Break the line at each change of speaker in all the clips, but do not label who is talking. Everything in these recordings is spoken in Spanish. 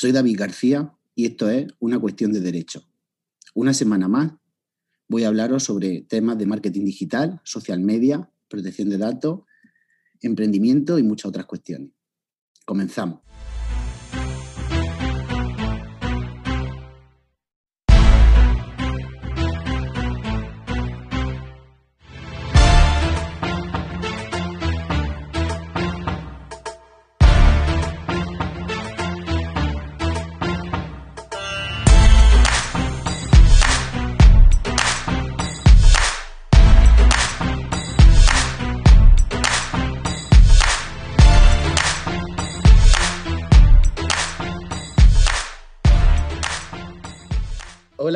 Soy David García y esto es Una cuestión de derecho. Una semana más voy a hablaros sobre temas de marketing digital, social media, protección de datos, emprendimiento y muchas otras cuestiones. Comenzamos.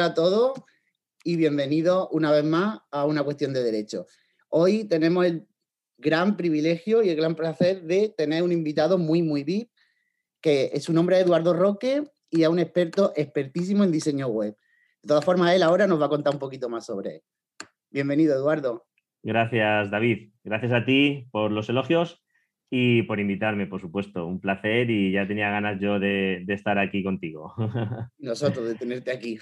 Hola a todos y bienvenidos una vez más a una cuestión de derecho. Hoy tenemos el gran privilegio y el gran placer de tener un invitado muy, muy VIP, que es su nombre es Eduardo Roque y es un experto expertísimo en diseño web. De todas formas, él ahora nos va a contar un poquito más sobre él. Bienvenido, Eduardo.
Gracias, David. Gracias a ti por los elogios y por invitarme, por supuesto. Un placer y ya tenía ganas yo de, de estar aquí contigo.
Nosotros, de tenerte aquí.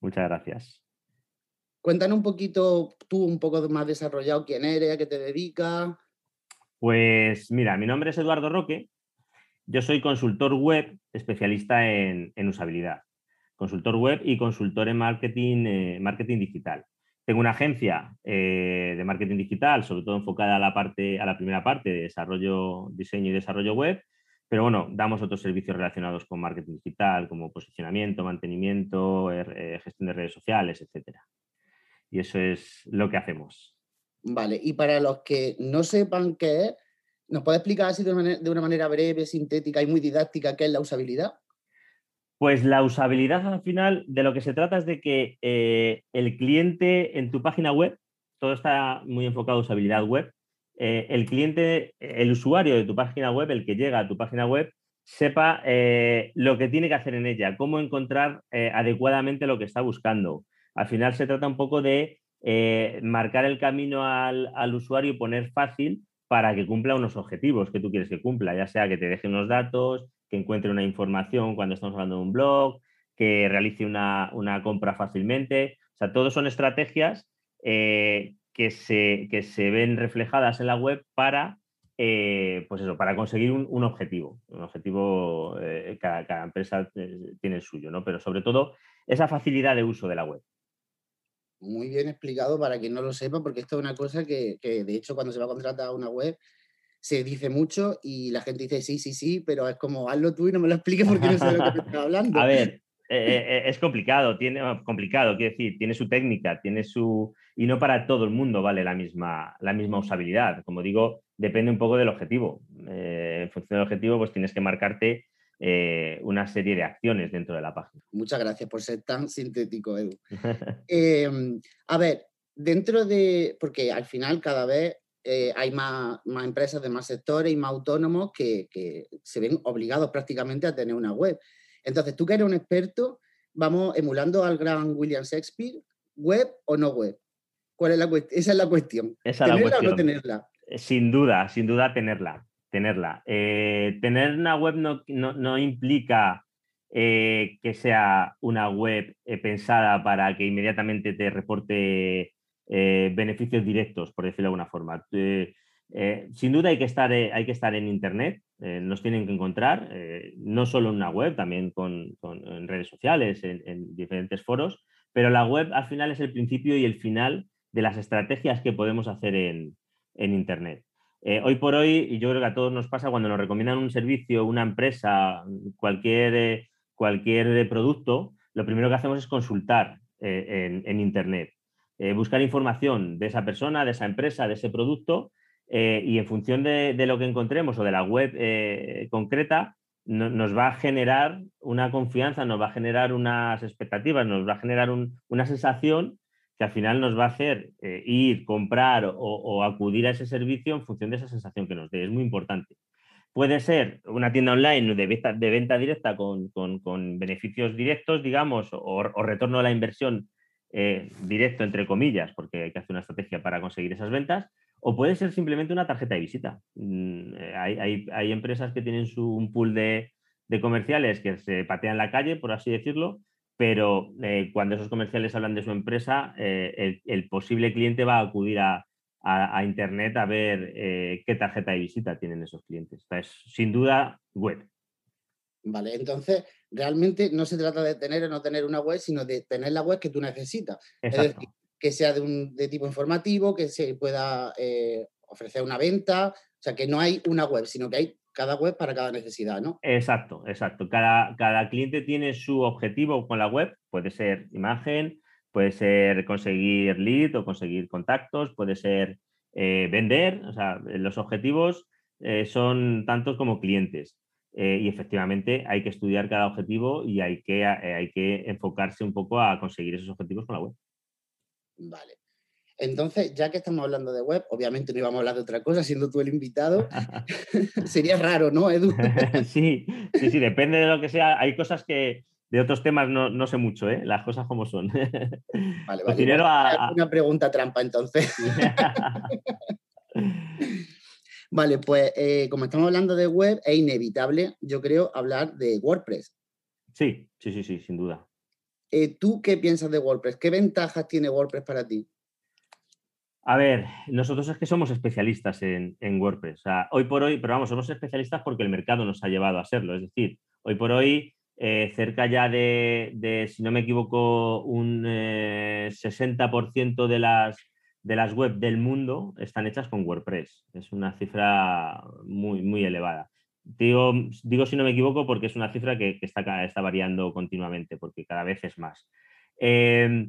Muchas gracias.
Cuéntanos un poquito, tú un poco más desarrollado, quién eres, a qué te dedicas.
Pues mira, mi nombre es Eduardo Roque. Yo soy consultor web especialista en, usabilidad. Consultor web y consultor en marketing, eh, marketing digital. Tengo una agencia eh, de marketing digital, sobre todo enfocada a la, parte, a la primera parte de desarrollo, diseño y desarrollo web, pero bueno, damos otros servicios relacionados con marketing digital, como posicionamiento, mantenimiento, er, eh, gestión de redes sociales, etc. Y eso es lo que hacemos.
Vale, y para los que no sepan qué es, ¿nos puede explicar así de una, manera, breve, sintética y muy didáctica qué es la usabilidad?
Pues la usabilidad al final de lo que se trata es de que eh, el cliente en tu página web, todo está muy enfocado a usabilidad web, eh, el cliente, el usuario de tu página web, el que llega a tu página web, sepa eh, lo que tiene que hacer en ella, cómo encontrar eh, adecuadamente lo que está buscando. Al final se trata un poco de marcar el camino al, usuario y poner fácil para que cumpla unos objetivos que tú quieres que cumpla, ya sea que te deje unos datos, que encuentre una información cuando estamos hablando de un blog, que realice una, una compra fácilmente. O sea, todo son estrategias que se, que se ven reflejadas en la web para, eh, pues eso, para conseguir un, objetivo. Un objetivo, eh, cada, empresa eh, tiene el suyo, ¿no? Pero sobre todo esa facilidad de uso de la web.
Muy bien explicado para quien no lo sepa, porque esto es una cosa que, que de hecho cuando se va a contratar una web se dice mucho y la gente dice sí, sí, sí, pero es como hazlo tú y no me lo expliques porque no sé de lo que te estás hablando.
A ver, es complicado, tiene, complicado, quiero decir, tiene su técnica, tiene su, y no para todo el mundo vale la misma, la misma usabilidad. Como digo, depende un poco del objetivo. Eh, en función del objetivo, pues tienes que marcarte eh, una serie de acciones dentro de la página.
Muchas gracias por ser tan sintético, Edu. Em, a ver, dentro de, porque al final cada vez eh, hay más, más, empresas de más sectores y más autónomos que, que, se ven obligados prácticamente a tener una web. Entonces, tú que eres un experto, vamos emulando al gran William Shakespeare, web o no web. ¿Cuál es la Esa es la cuestión.
¿Tenerla o no tenerla? Eh, sin duda, sin duda tenerla. Tenerla. Eh, tener una web no, implica eh, que sea una web pensada para que inmediatamente te reporte beneficios directos, por decirlo de alguna forma. Sin duda hay que estar, hay que estar en Internet, nos tienen que encontrar, no solo en una web, también con, en redes sociales, en, en, diferentes foros, pero la web al final es el principio y el final de las estrategias que podemos hacer en, Internet. Eh, hoy por hoy, y yo creo que a todos nos pasa cuando nos recomiendan un servicio, una empresa, cualquier, eh, cualquier producto, lo primero que hacemos es consultar eh, en, Internet, buscar información de esa persona, de esa empresa, de ese producto, y en función de, lo que encontremos o de la web concreta, nos va a generar una confianza, nos va a generar unas expectativas, nos va a generar una sensación que al final nos va a hacer eh, ir, comprar o, acudir a ese servicio en función de esa sensación que nos dé. Es muy importante. Puede ser una tienda online de venta, de venta directa con, beneficios directos, digamos, o, retorno a la inversión eh, directo, entre comillas, porque hay que hacer una estrategia para conseguir esas ventas, o puede ser simplemente una tarjeta de visita. Mm, eh, hay, empresas que tienen su, un pool de, de comerciales que se patean la calle, por así decirlo, pero eh, cuando esos comerciales hablan de su empresa, eh, el, posible cliente va a acudir a, Internet a ver eh, qué tarjeta de visita tienen esos clientes. es sin duda web.
Vale, entonces realmente no se trata de tener o no tener una web, sino de tener la web que tú necesitas. Es decir, que sea de, un, de tipo informativo, que se pueda ofrecer una venta, o sea, que no hay una web, sino que hay cada web para cada necesidad, ¿no?
Exacto, exacto. Cada, cada cliente tiene su objetivo con la web, puede ser imagen, puede ser conseguir lead o conseguir contactos, puede ser eh, vender, o sea, los objetivos eh, son tantos como clientes. Eh, y efectivamente hay que estudiar cada objetivo y hay que, hay que enfocarse un poco a conseguir esos objetivos con la web.
Vale. Entonces, ya que estamos hablando de web, obviamente no íbamos a hablar de otra cosa, siendo tú el invitado. Sería raro, ¿no, Edu?
sí, sí, sí, depende de lo que sea. Hay cosas que de otros temas no, sé mucho, ¿eh? las cosas como son.
Vale, vale. a... Una pregunta trampa, entonces. vale, pues eh, como estamos hablando de web, es inevitable, yo creo, hablar de WordPress.
Sí, sí, sí, sí, sin duda.
Eh, ¿Tú qué piensas de WordPress? ¿Qué ventajas tiene WordPress para ti?
A ver, nosotros es que somos especialistas en, WordPress. hoy por hoy, pero vamos, somos especialistas porque el mercado nos ha llevado a serlo. Es decir, hoy por hoy, eh, cerca ya de, si no me equivoco, un 60% eh, de las, de las web del mundo están hechas con WordPress. Es una cifra muy, muy elevada. Digo, digo si no me equivoco porque es una cifra que, está, está variando continuamente, porque cada vez es más. Eh,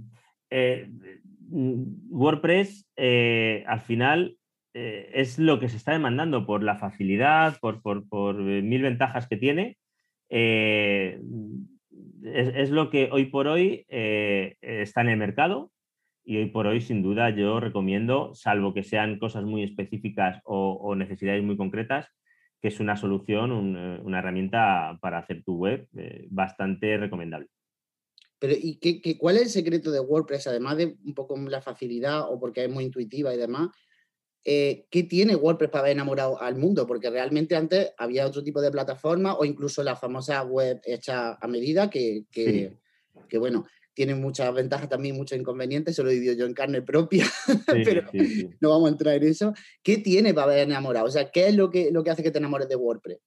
Mm, WordPress eh, al final eh, es lo que se está demandando por la facilidad, por, eh, mil ventajas que tiene. Es, es, lo que hoy por hoy está en el mercado y hoy por hoy sin duda yo recomiendo, salvo que sean cosas muy específicas o, necesidades muy concretas, que es una solución, una herramienta para hacer tu web bastante recomendable.
Pero, ¿y qué, cuál es el secreto de WordPress? Además de un poco la facilidad o porque es muy intuitiva y demás, eh, ¿qué tiene WordPress para haber enamorado al mundo? Porque realmente antes había otro tipo de plataforma o incluso la famosa web hecha a medida que, que, bueno, tiene muchas ventajas también, muchos inconvenientes, se lo he vivido yo en carne propia, pero no vamos a entrar en eso. ¿Qué tiene para haber enamorado? O sea, ¿qué es lo que, lo que hace que te enamores de WordPress?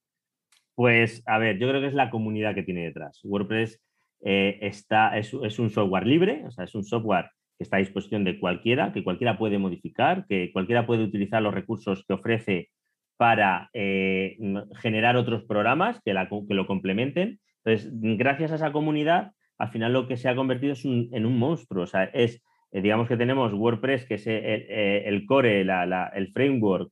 Pues, a ver, yo creo que es la comunidad que tiene detrás. WordPress eh, está, es, un software libre, o sea, es un software que está a disposición de cualquiera, que cualquiera puede modificar, que cualquiera puede utilizar los recursos que ofrece para eh, generar otros programas que, lo complementen. Entonces, gracias a esa comunidad, al final lo que se ha convertido es en un monstruo. O sea, es, eh, digamos que tenemos WordPress, que es el, core, el framework,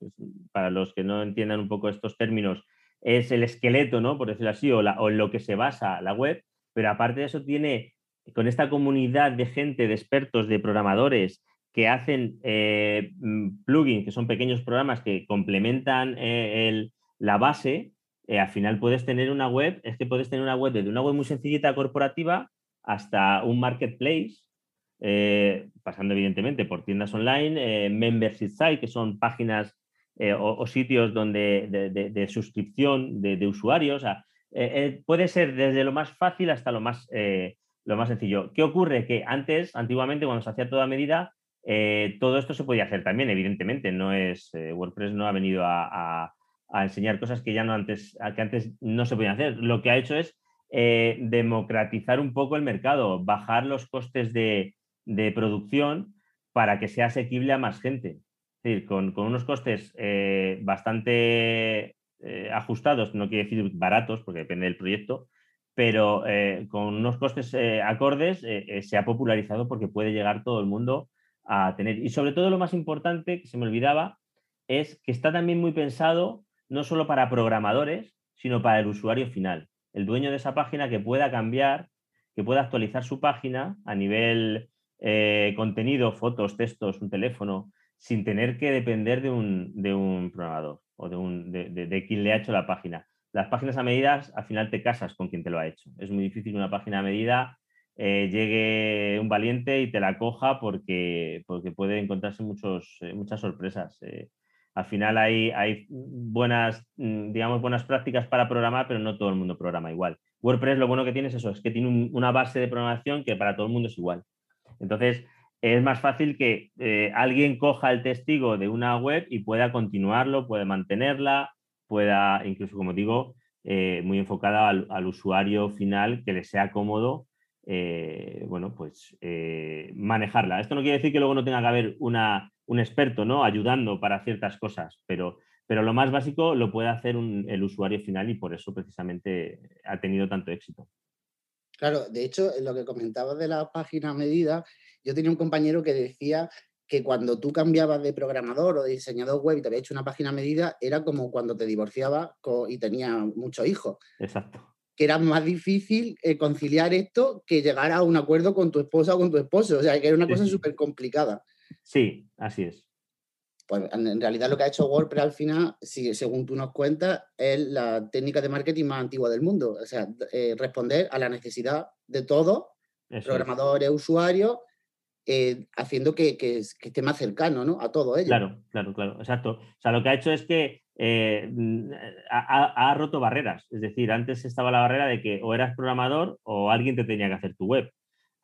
para los que no entiendan un poco estos términos, es el esqueleto, ¿no? por decirlo así, o, en lo que se basa la web pero aparte de eso tiene con esta comunidad de gente, de expertos, de programadores que hacen eh, mm, plugins, que son pequeños programas que complementan eh, la base, eh, al final puedes tener una web, es que puedes tener una web desde una web muy sencillita corporativa hasta un marketplace, pasando evidentemente por tiendas online, membership site, que son páginas o, sitios donde, de, suscripción de, usuarios. Eh, eh, puede ser desde lo más fácil hasta lo más, eh, lo más sencillo. ¿Qué ocurre? Que antes, antiguamente, cuando se hacía toda medida, todo esto se podía hacer también, evidentemente. No es, WordPress no ha venido a, enseñar cosas que ya no antes, que antes no se podían hacer. Lo que ha hecho es democratizar un poco el mercado, bajar los costes de, producción para que sea asequible a más gente. Es decir, con, unos costes bastante eh, ajustados, no quiere decir baratos, porque depende del proyecto, pero eh, con unos costes eh, acordes se ha popularizado porque puede llegar todo el mundo a tener. Y sobre todo lo más importante, que se me olvidaba, es que está también muy pensado no solo para programadores, sino para el usuario final. El dueño de esa página que pueda cambiar, que pueda actualizar su página a nivel contenido, fotos, textos, un teléfono, sin tener que depender de un programador o de, un, de, quien le ha hecho la página. Las páginas a medidas, al final te casas con quien te lo ha hecho. Es muy difícil una página a medida eh, llegue un valiente y te la coja porque, porque puede encontrarse muchos, eh, muchas sorpresas. Eh. Al final hay, hay buenas, mm, digamos, buenas prácticas para programar, pero no todo el mundo programa igual. WordPress lo bueno que tiene es eso, es que tiene una base de programación que para todo el mundo es igual. Entonces, es más fácil que eh, alguien coja el testigo de una web y pueda continuarlo, pueda mantenerla, pueda, incluso como digo, eh, muy enfocada al, usuario final, que le sea cómodo, eh, bueno, pues manejarla. Esto no quiere decir que luego no tenga que haber una, un experto, ¿no? Ayudando para ciertas cosas, pero, pero lo más básico lo puede hacer el usuario final y por eso precisamente ha tenido tanto éxito.
Claro, de hecho, lo que comentabas de la página medida, yo tenía un compañero que decía que cuando tú cambiabas de programador o de diseñador web y te había hecho una página medida, era como cuando te divorciabas y tenías muchos hijos.
Exacto.
Que era más difícil eh, conciliar esto que llegar a un acuerdo con tu esposa o con tu esposo. O sea, que era una cosa súper complicada.
Sí, así es.
Pues en realidad lo que ha hecho WordPress al final, si, según tú nos cuentas, es la técnica de marketing más antigua del mundo. O sea, eh, responder a la necesidad de todos, programadores, usuarios, eh, haciendo que, esté más cercano ¿no? a todo ello.
Claro, claro, claro, exacto. O sea, lo que ha hecho es que eh, mm, ha, roto barreras. Es decir, antes estaba la barrera de que o eras programador o alguien te tenía que hacer tu web.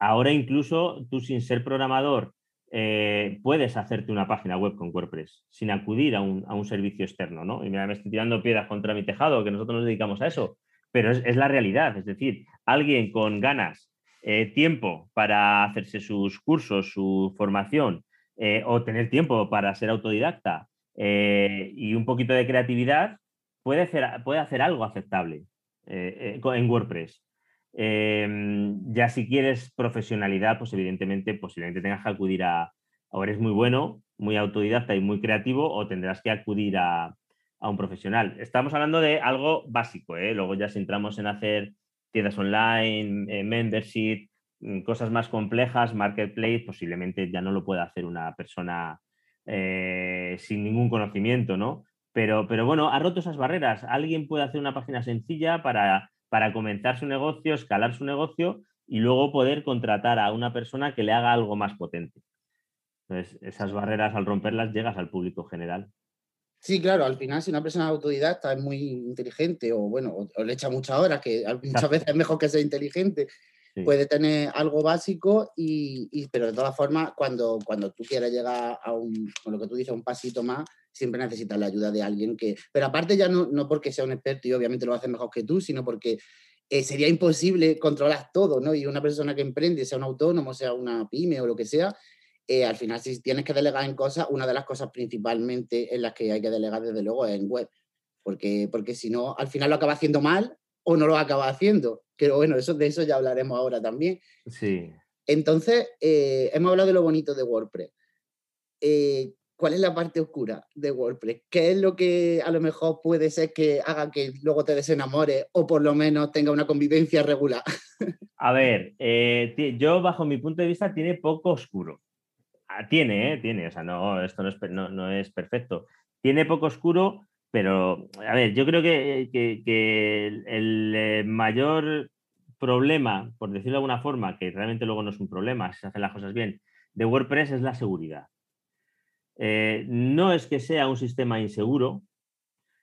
Ahora incluso tú sin ser programador eh, puedes hacerte una página web con WordPress sin acudir a un, servicio externo, ¿no? Y mira, me estoy tirando piedras contra mi tejado, que nosotros nos dedicamos a eso, pero es, la realidad. Es decir, alguien con ganas eh, tiempo para hacerse sus cursos, su formación, eh, o tener tiempo para ser autodidacta y un poquito de creatividad, puede hacer, puede hacer algo aceptable en WordPress. Em, ya si quieres profesionalidad, pues evidentemente posiblemente tengas que acudir a, o eres muy bueno, muy autodidacta y muy creativo, o tendrás que acudir a, a un profesional. Estamos hablando de algo básico, luego ya si entramos en hacer tiendas online, eh, membership, mm, cosas más complejas, marketplace, posiblemente ya no lo pueda hacer una persona eh, sin ningún conocimiento, ¿no? Pero, pero bueno, ha roto esas barreras. Alguien puede hacer una página sencilla para, para comenzar su negocio, escalar su negocio y luego poder contratar a una persona que le haga algo más potente. Entonces, esas barreras al romperlas llegas al público general.
Sí, claro, al final si una persona autodidacta es muy inteligente o bueno, o, le echa muchas horas, que muchas veces es mejor que sea inteligente, puede tener algo básico y, pero de todas formas cuando, cuando tú quieres llegar a un, con lo que tú dices, un pasito más, siempre necesitas la ayuda de alguien que, pero aparte ya no, no porque sea un experto y obviamente lo hacer mejor que tú, sino porque eh, sería imposible controlar todo, ¿no? Y una persona que emprende, sea un autónomo, sea una pyme o lo que sea, eh, al final si tienes que delegar en cosas, una de las cosas principalmente en las que hay que delegar desde luego es en web, porque, porque si no, al final lo acaba haciendo mal o no lo acaba haciendo. Pero bueno, eso, de eso ya hablaremos ahora también.
Sí.
Entonces, eh, hemos hablado de lo bonito de WordPress. Eh, ¿Cuál es la parte oscura de WordPress? ¿Qué es lo que a lo mejor puede ser que haga que luego te desenamores o por lo menos tenga una convivencia regular?
A ver, yo bajo mi punto de vista tiene poco oscuro. Ah, tiene, ¿eh? tiene, o sea, no, esto no es, no, es perfecto. Tiene poco oscuro, pero, a ver, yo creo que, el, eh, mayor problema, por decirlo de alguna forma, que realmente luego no es un problema, si se hacen las cosas bien, de WordPress es la seguridad. Eh, no es que sea un sistema inseguro,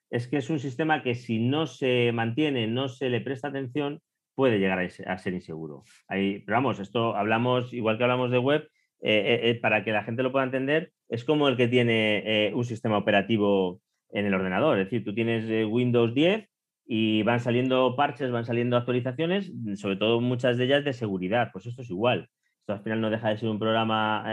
es que es un sistema que si no se mantiene, no se le presta atención, puede llegar a, ser inseguro. Ahí, pero vamos, esto hablamos, igual que hablamos de web, eh, eh, para que la gente lo pueda entender, es como el que tiene un sistema operativo en el ordenador. Es decir, tú tienes Windows 10 y van saliendo parches, van saliendo actualizaciones, sobre todo muchas de ellas de seguridad. Pues esto es igual. Esto al final no deja de ser un programa,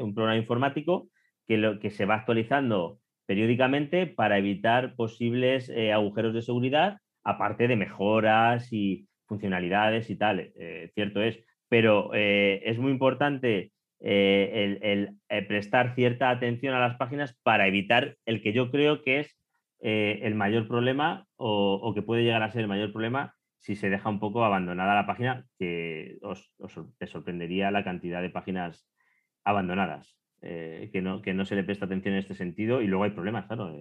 un programa informático que, lo, que se va actualizando periódicamente para evitar posibles agujeros de seguridad, aparte de mejoras y funcionalidades y tal. cierto es. Pero es muy importante eh, el, eh, prestar cierta atención a las páginas para evitar el que yo creo que es eh, el mayor problema o, que puede llegar a ser el mayor problema si se deja un poco abandonada la página, que os, te sorprendería la cantidad de páginas abandonadas, que, no, que no se le presta atención en este sentido y luego hay problemas, claro.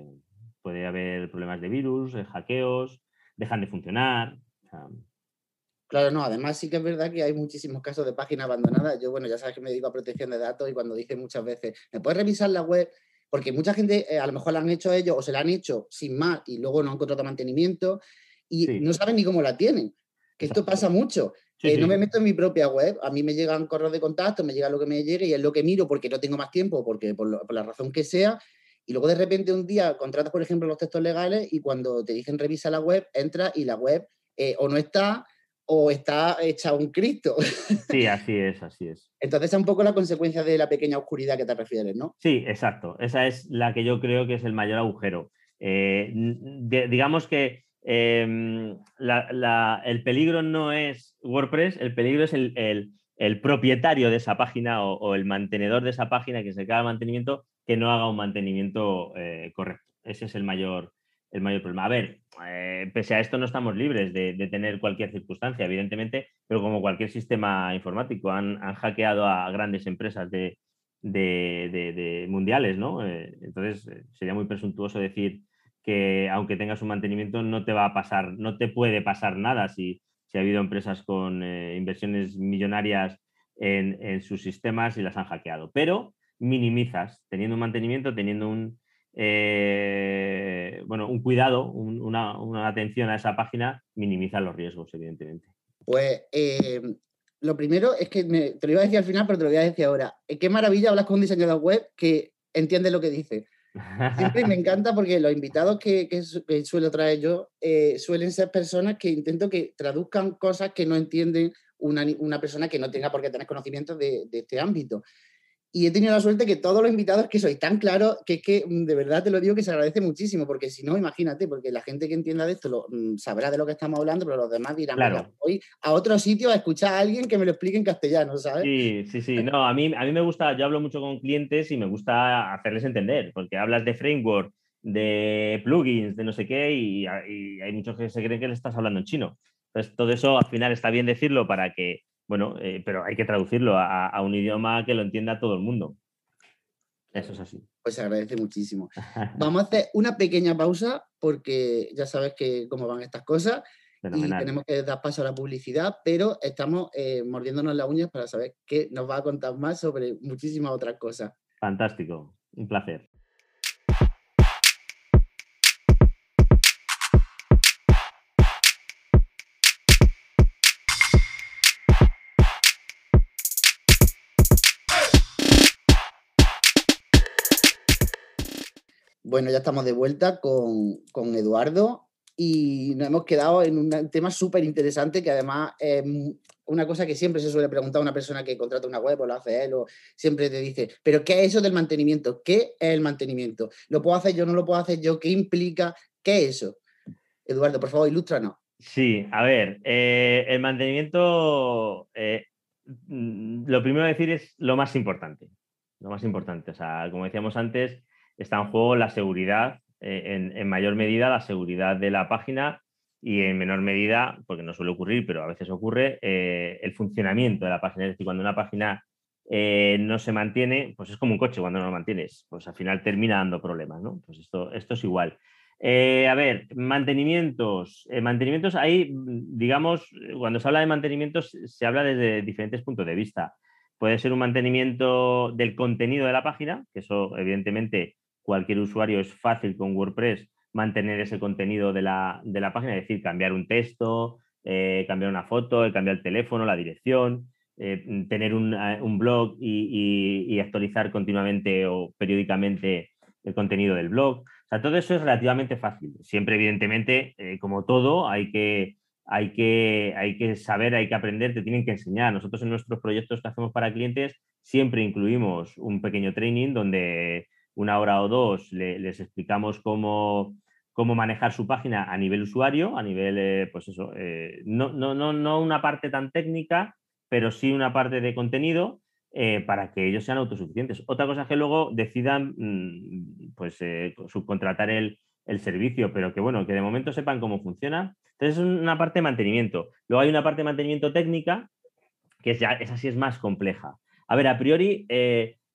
puede haber problemas de virus, hackeos, dejan de funcionar.
Claro, no, además sí que es verdad que hay muchísimos casos de páginas abandonadas. Yo, bueno, ya sabes que me dedico a protección de datos y cuando dice muchas veces, ¿me puedes revisar la web? porque mucha gente eh, a lo mejor la han hecho ellos o se la han hecho sin más y luego no han encontrado mantenimiento y no saben ni cómo la tienen. Que esto pasa mucho. Eh, no me meto en mi propia web, a mí me llegan correos de contacto, me llega lo que me llegue y es lo que miro porque no tengo más tiempo, porque por, por la razón que sea, y luego de repente un día contratas, por ejemplo, los textos legales y cuando te dicen revisa la web, entras y la web eh, o no está o está hecha un Cristo.
Sí, así es, así es.
Entonces es un poco la consecuencia de la pequeña oscuridad que te refieres, ¿no?
Sí, exacto. Esa es la que yo creo que es el mayor agujero. Eh, digamos que em, el peligro no es WordPress, el peligro es el, propietario de esa página o, el mantenedor de esa página que se queda mantenimiento que no haga un mantenimiento eh, correcto. Ese es el mayor, el mayor problema. A ver, eh, pese a esto no estamos libres de, tener cualquier circunstancia, evidentemente, pero como cualquier sistema informático, han, hackeado a grandes empresas de, mundiales, ¿no? Eh, entonces, sería muy presuntuoso decir que aunque tengas un mantenimiento no te va a pasar, no te puede pasar nada si, si ha habido empresas con inversiones millonarias en, en sus sistemas y las han hackeado. Pero minimizas, teniendo un mantenimiento, teniendo un, eh, bueno, un cuidado, una, atención a esa página minimiza los riesgos, evidentemente.
Pues eh, lo primero es que te lo iba a decir al final, pero te lo voy a decir ahora. Eh, qué maravilla hablas con un diseñador web que entiende lo que dice. Siempre me encanta porque los invitados que, suelo traer yo suelen ser personas que intento que traduzcan cosas que no entienden una, persona que no tenga por qué tener conocimiento de, de este ámbito. Y he tenido la suerte que todos los invitados que sois tan claros, que es que mm, de verdad te lo digo que se agradece muchísimo, porque si no, imagínate, porque la gente que entienda de esto lo, mm, sabrá de lo que estamos hablando, pero los demás dirán, claro. voy a otro sitio a escuchar a alguien que me lo explique en castellano, ¿sabes?
Sí, sí, sí. No, a mí, a mí me gusta, yo hablo mucho con clientes y me gusta hacerles entender, porque hablas de framework, de plugins, de no sé qué, y, hay muchos que se creen que le estás hablando en chino. Entonces, todo eso al final está bien decirlo para que bueno, eh, pero hay que traducirlo a, un idioma que lo entienda todo el mundo. Eso es así.
Pues se agradece muchísimo. Vamos a hacer una pequeña pausa porque ya sabes que cómo van estas cosas y tenemos que dar paso a la publicidad, pero estamos eh, mordiéndonos las uñas para saber qué nos va a contar más sobre muchísimas otras cosas.
Fantástico, un placer.
Bueno, ya estamos de vuelta con, Eduardo y nos hemos quedado en un tema súper interesante que además es una cosa que siempre se suele preguntar a una persona que contrata una web o lo hace él o siempre te dice, pero ¿qué es eso del mantenimiento? ¿Qué es el mantenimiento? ¿Lo puedo hacer yo? ¿No lo puedo hacer yo? ¿Qué implica? ¿Qué es eso? Eduardo, por favor, ilústranos.
Sí, a ver, eh, el mantenimiento, eh, mm, lo primero a decir es lo más importante, lo más importante. O sea, como decíamos antes, está en juego la seguridad, eh, en, mayor medida la seguridad de la página y en menor medida, porque no suele ocurrir, pero a veces ocurre, eh, el funcionamiento de la página. Es decir, cuando una página eh, no se mantiene, pues es como un coche cuando no lo mantienes, pues al final termina dando problemas, ¿no? Pues esto, esto es igual. a ver, mantenimientos. mantenimientos, ahí, digamos, cuando se habla de mantenimientos, se habla desde diferentes puntos de vista. Puede ser un mantenimiento del contenido de la página, que eso evidentemente cualquier usuario es fácil con WordPress mantener ese contenido de la, página, es decir, cambiar un texto, eh, cambiar una foto, cambiar el teléfono, la dirección, eh, tener un, eh, blog y, actualizar continuamente o periódicamente el contenido del blog. O sea, todo eso es relativamente fácil. Siempre, evidentemente, como todo, hay que, hay, que, hay que saber, hay que aprender, te tienen que enseñar. Nosotros en nuestros proyectos que hacemos para clientes siempre incluimos un pequeño training donde una hora o dos les explicamos cómo, cómo manejar su página a nivel usuario, a nivel, eh, pues eso, eh, no, no, no, no, una parte tan técnica, pero sí una parte de contenido eh, para que ellos sean autosuficientes. Otra cosa es que luego decidan mm, pues, subcontratar el, el, servicio, pero que bueno, que de momento sepan cómo funciona. Entonces es una parte de mantenimiento. Luego hay una parte de mantenimiento técnica, que es ya, esa sí es más compleja. A ver, a priori,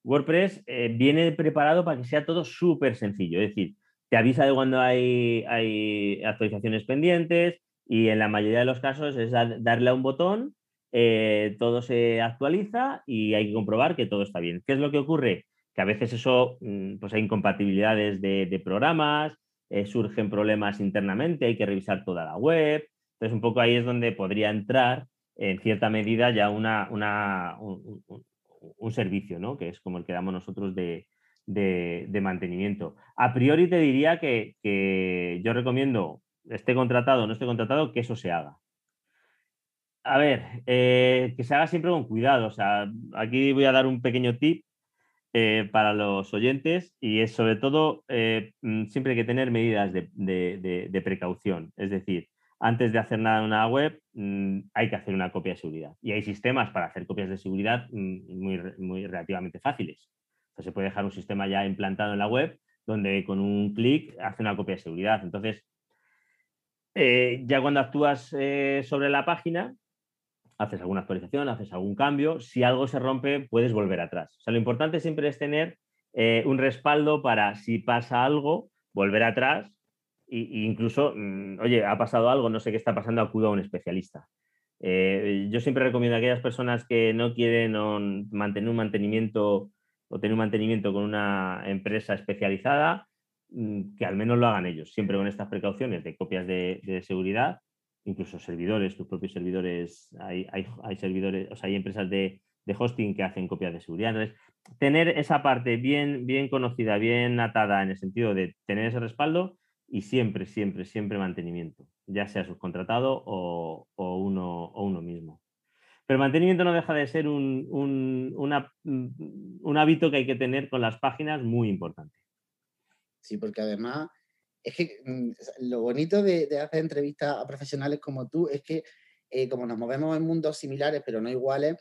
WordPress eh, viene preparado para que sea todo súper sencillo. Es decir, te avisa de cuando hay, hay, actualizaciones pendientes y en la mayoría de los casos es darle a un botón, eh, todo se actualiza y hay que comprobar que todo está bien. ¿Qué es lo que ocurre? que a veces eso, mm, pues hay incompatibilidades de, programas, eh, surgen problemas internamente, hay que revisar toda la web. Entonces, un poco ahí es donde podría entrar, en cierta medida, ya una, un, servicio, ¿no? que es como el que damos nosotros de, mantenimiento. A priori te diría que, que yo recomiendo, esté contratado o no esté contratado, que eso se haga. A ver, eh, que se haga siempre con cuidado. O sea, aquí voy a dar un pequeño tip eh, para los oyentes y es sobre todo eh, mm, siempre hay que tener medidas de, precaución. Es decir, antes de hacer nada en una web mm, hay que hacer una copia de seguridad. Y hay sistemas para hacer copias de seguridad mm, muy, muy relativamente fáciles. se puede dejar un sistema ya implantado en la web donde con un clic hace una copia de seguridad. Entonces, ya cuando actúas sobre la página, haces alguna actualización, haces algún cambio, si algo se rompe puedes volver atrás. Lo importante siempre es tener eh, un respaldo para si pasa algo, volver atrás e, incluso, mm, oye, ha pasado algo, no sé qué está pasando, acudo a un especialista. Eh, yo siempre recomiendo a aquellas personas que no quieren mantener un mantenimiento o tener un mantenimiento con una empresa especializada, mm, que al menos lo hagan ellos, siempre con estas precauciones de copias de seguridad incluso servidores, tus propios servidores, hay, hay, servidores, o sea, hay empresas de, hosting que hacen copias de seguridad. Entonces, tener esa parte bien, bien conocida, bien atada en el sentido de tener ese respaldo y siempre, siempre, siempre mantenimiento, ya sea subcontratado o, uno, o uno mismo. Pero mantenimiento no deja de ser un, un hábito que hay que tener con las páginas muy importante.
Sí, porque además es que mm, lo bonito de, hacer entrevistas a profesionales como tú es que eh, como nos movemos en mundos similares pero no iguales,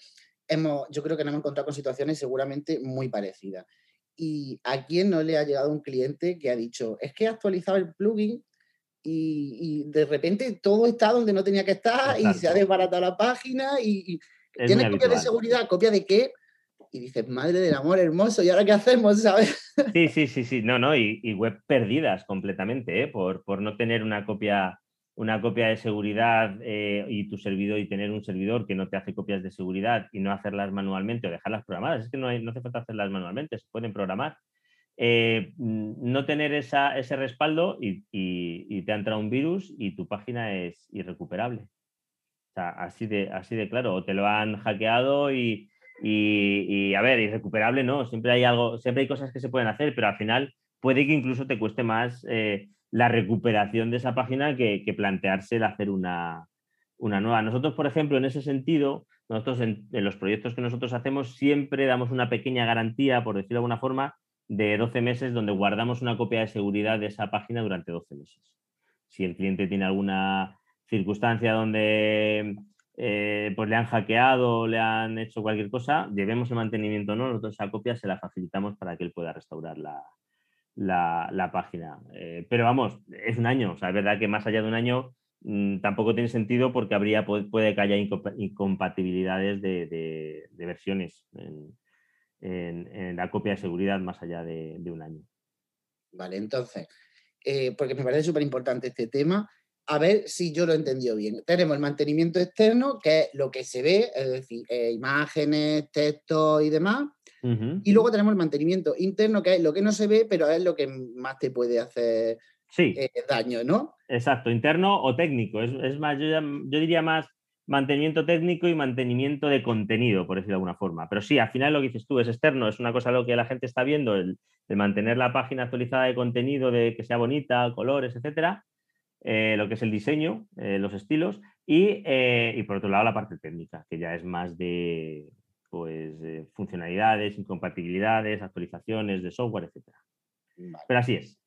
hemos, yo creo que nos hemos encontrado con situaciones seguramente muy parecidas. ¿Y a quién no le ha llegado un cliente que ha dicho, es que he actualizado el plugin y, de repente todo está donde no tenía que estar y se ha desbaratado la página y, y tienes copia de seguridad, copia de qué? y dices, madre del amor hermoso, ¿y ahora qué hacemos? ¿Sabes?
Sí, sí, sí, sí, no, no, y, web perdidas completamente, ¿eh? por, por, no tener una copia, una copia de seguridad eh, y tu servidor y tener un servidor que no te hace copias de seguridad y no hacerlas manualmente o dejarlas programadas. Es que no, no hace falta hacerlas manualmente, se pueden programar. Eh, no tener esa, ese respaldo y, y, te ha entrado un virus y tu página es irrecuperable. O sea, así de, así de claro, o te lo han hackeado y, y, a ver, irrecuperable no, siempre hay algo, siempre hay cosas que se pueden hacer, pero al final puede que incluso te cueste más eh, la recuperación de esa página que, plantearse el hacer una, nueva. Nosotros, por ejemplo, en ese sentido, nosotros en, los proyectos que nosotros hacemos siempre damos una pequeña garantía, por decirlo de alguna forma, de 12 meses donde guardamos una copia de seguridad de esa página durante 12 meses. Si el cliente tiene alguna circunstancia donde eh, pues le han hackeado, le han hecho cualquier cosa, llevemos el mantenimiento o no, nosotros esa copia se la facilitamos para que él pueda restaurar la, página. Eh, pero vamos, es un año, o sea, es verdad que más allá de un año mm, tampoco tiene sentido porque habría, puede, que haya incompatibilidades de, versiones en, la copia de seguridad más allá de, un año.
Vale, entonces, eh, porque me parece súper importante este tema, a ver si yo lo he entendido bien. Tenemos el mantenimiento externo, que es lo que se ve, es decir, eh, imágenes, textos y demás. Y luego tenemos el mantenimiento interno, que es lo que no se ve, pero es lo que más te puede hacer eh, daño, ¿no?
Exacto, interno o técnico. Es, más, yo, diría más mantenimiento técnico y mantenimiento de contenido, por decirlo de alguna forma. Pero sí, al final lo que dices tú es externo, es una cosa lo que la gente está viendo, el, el mantener la página actualizada de contenido, de que sea bonita, colores, etcétera eh, lo que es el diseño, eh, los estilos, eh, y, por otro lado la parte técnica, que ya es más de pues, funcionalidades, incompatibilidades, actualizaciones de software, etc. Pero así es.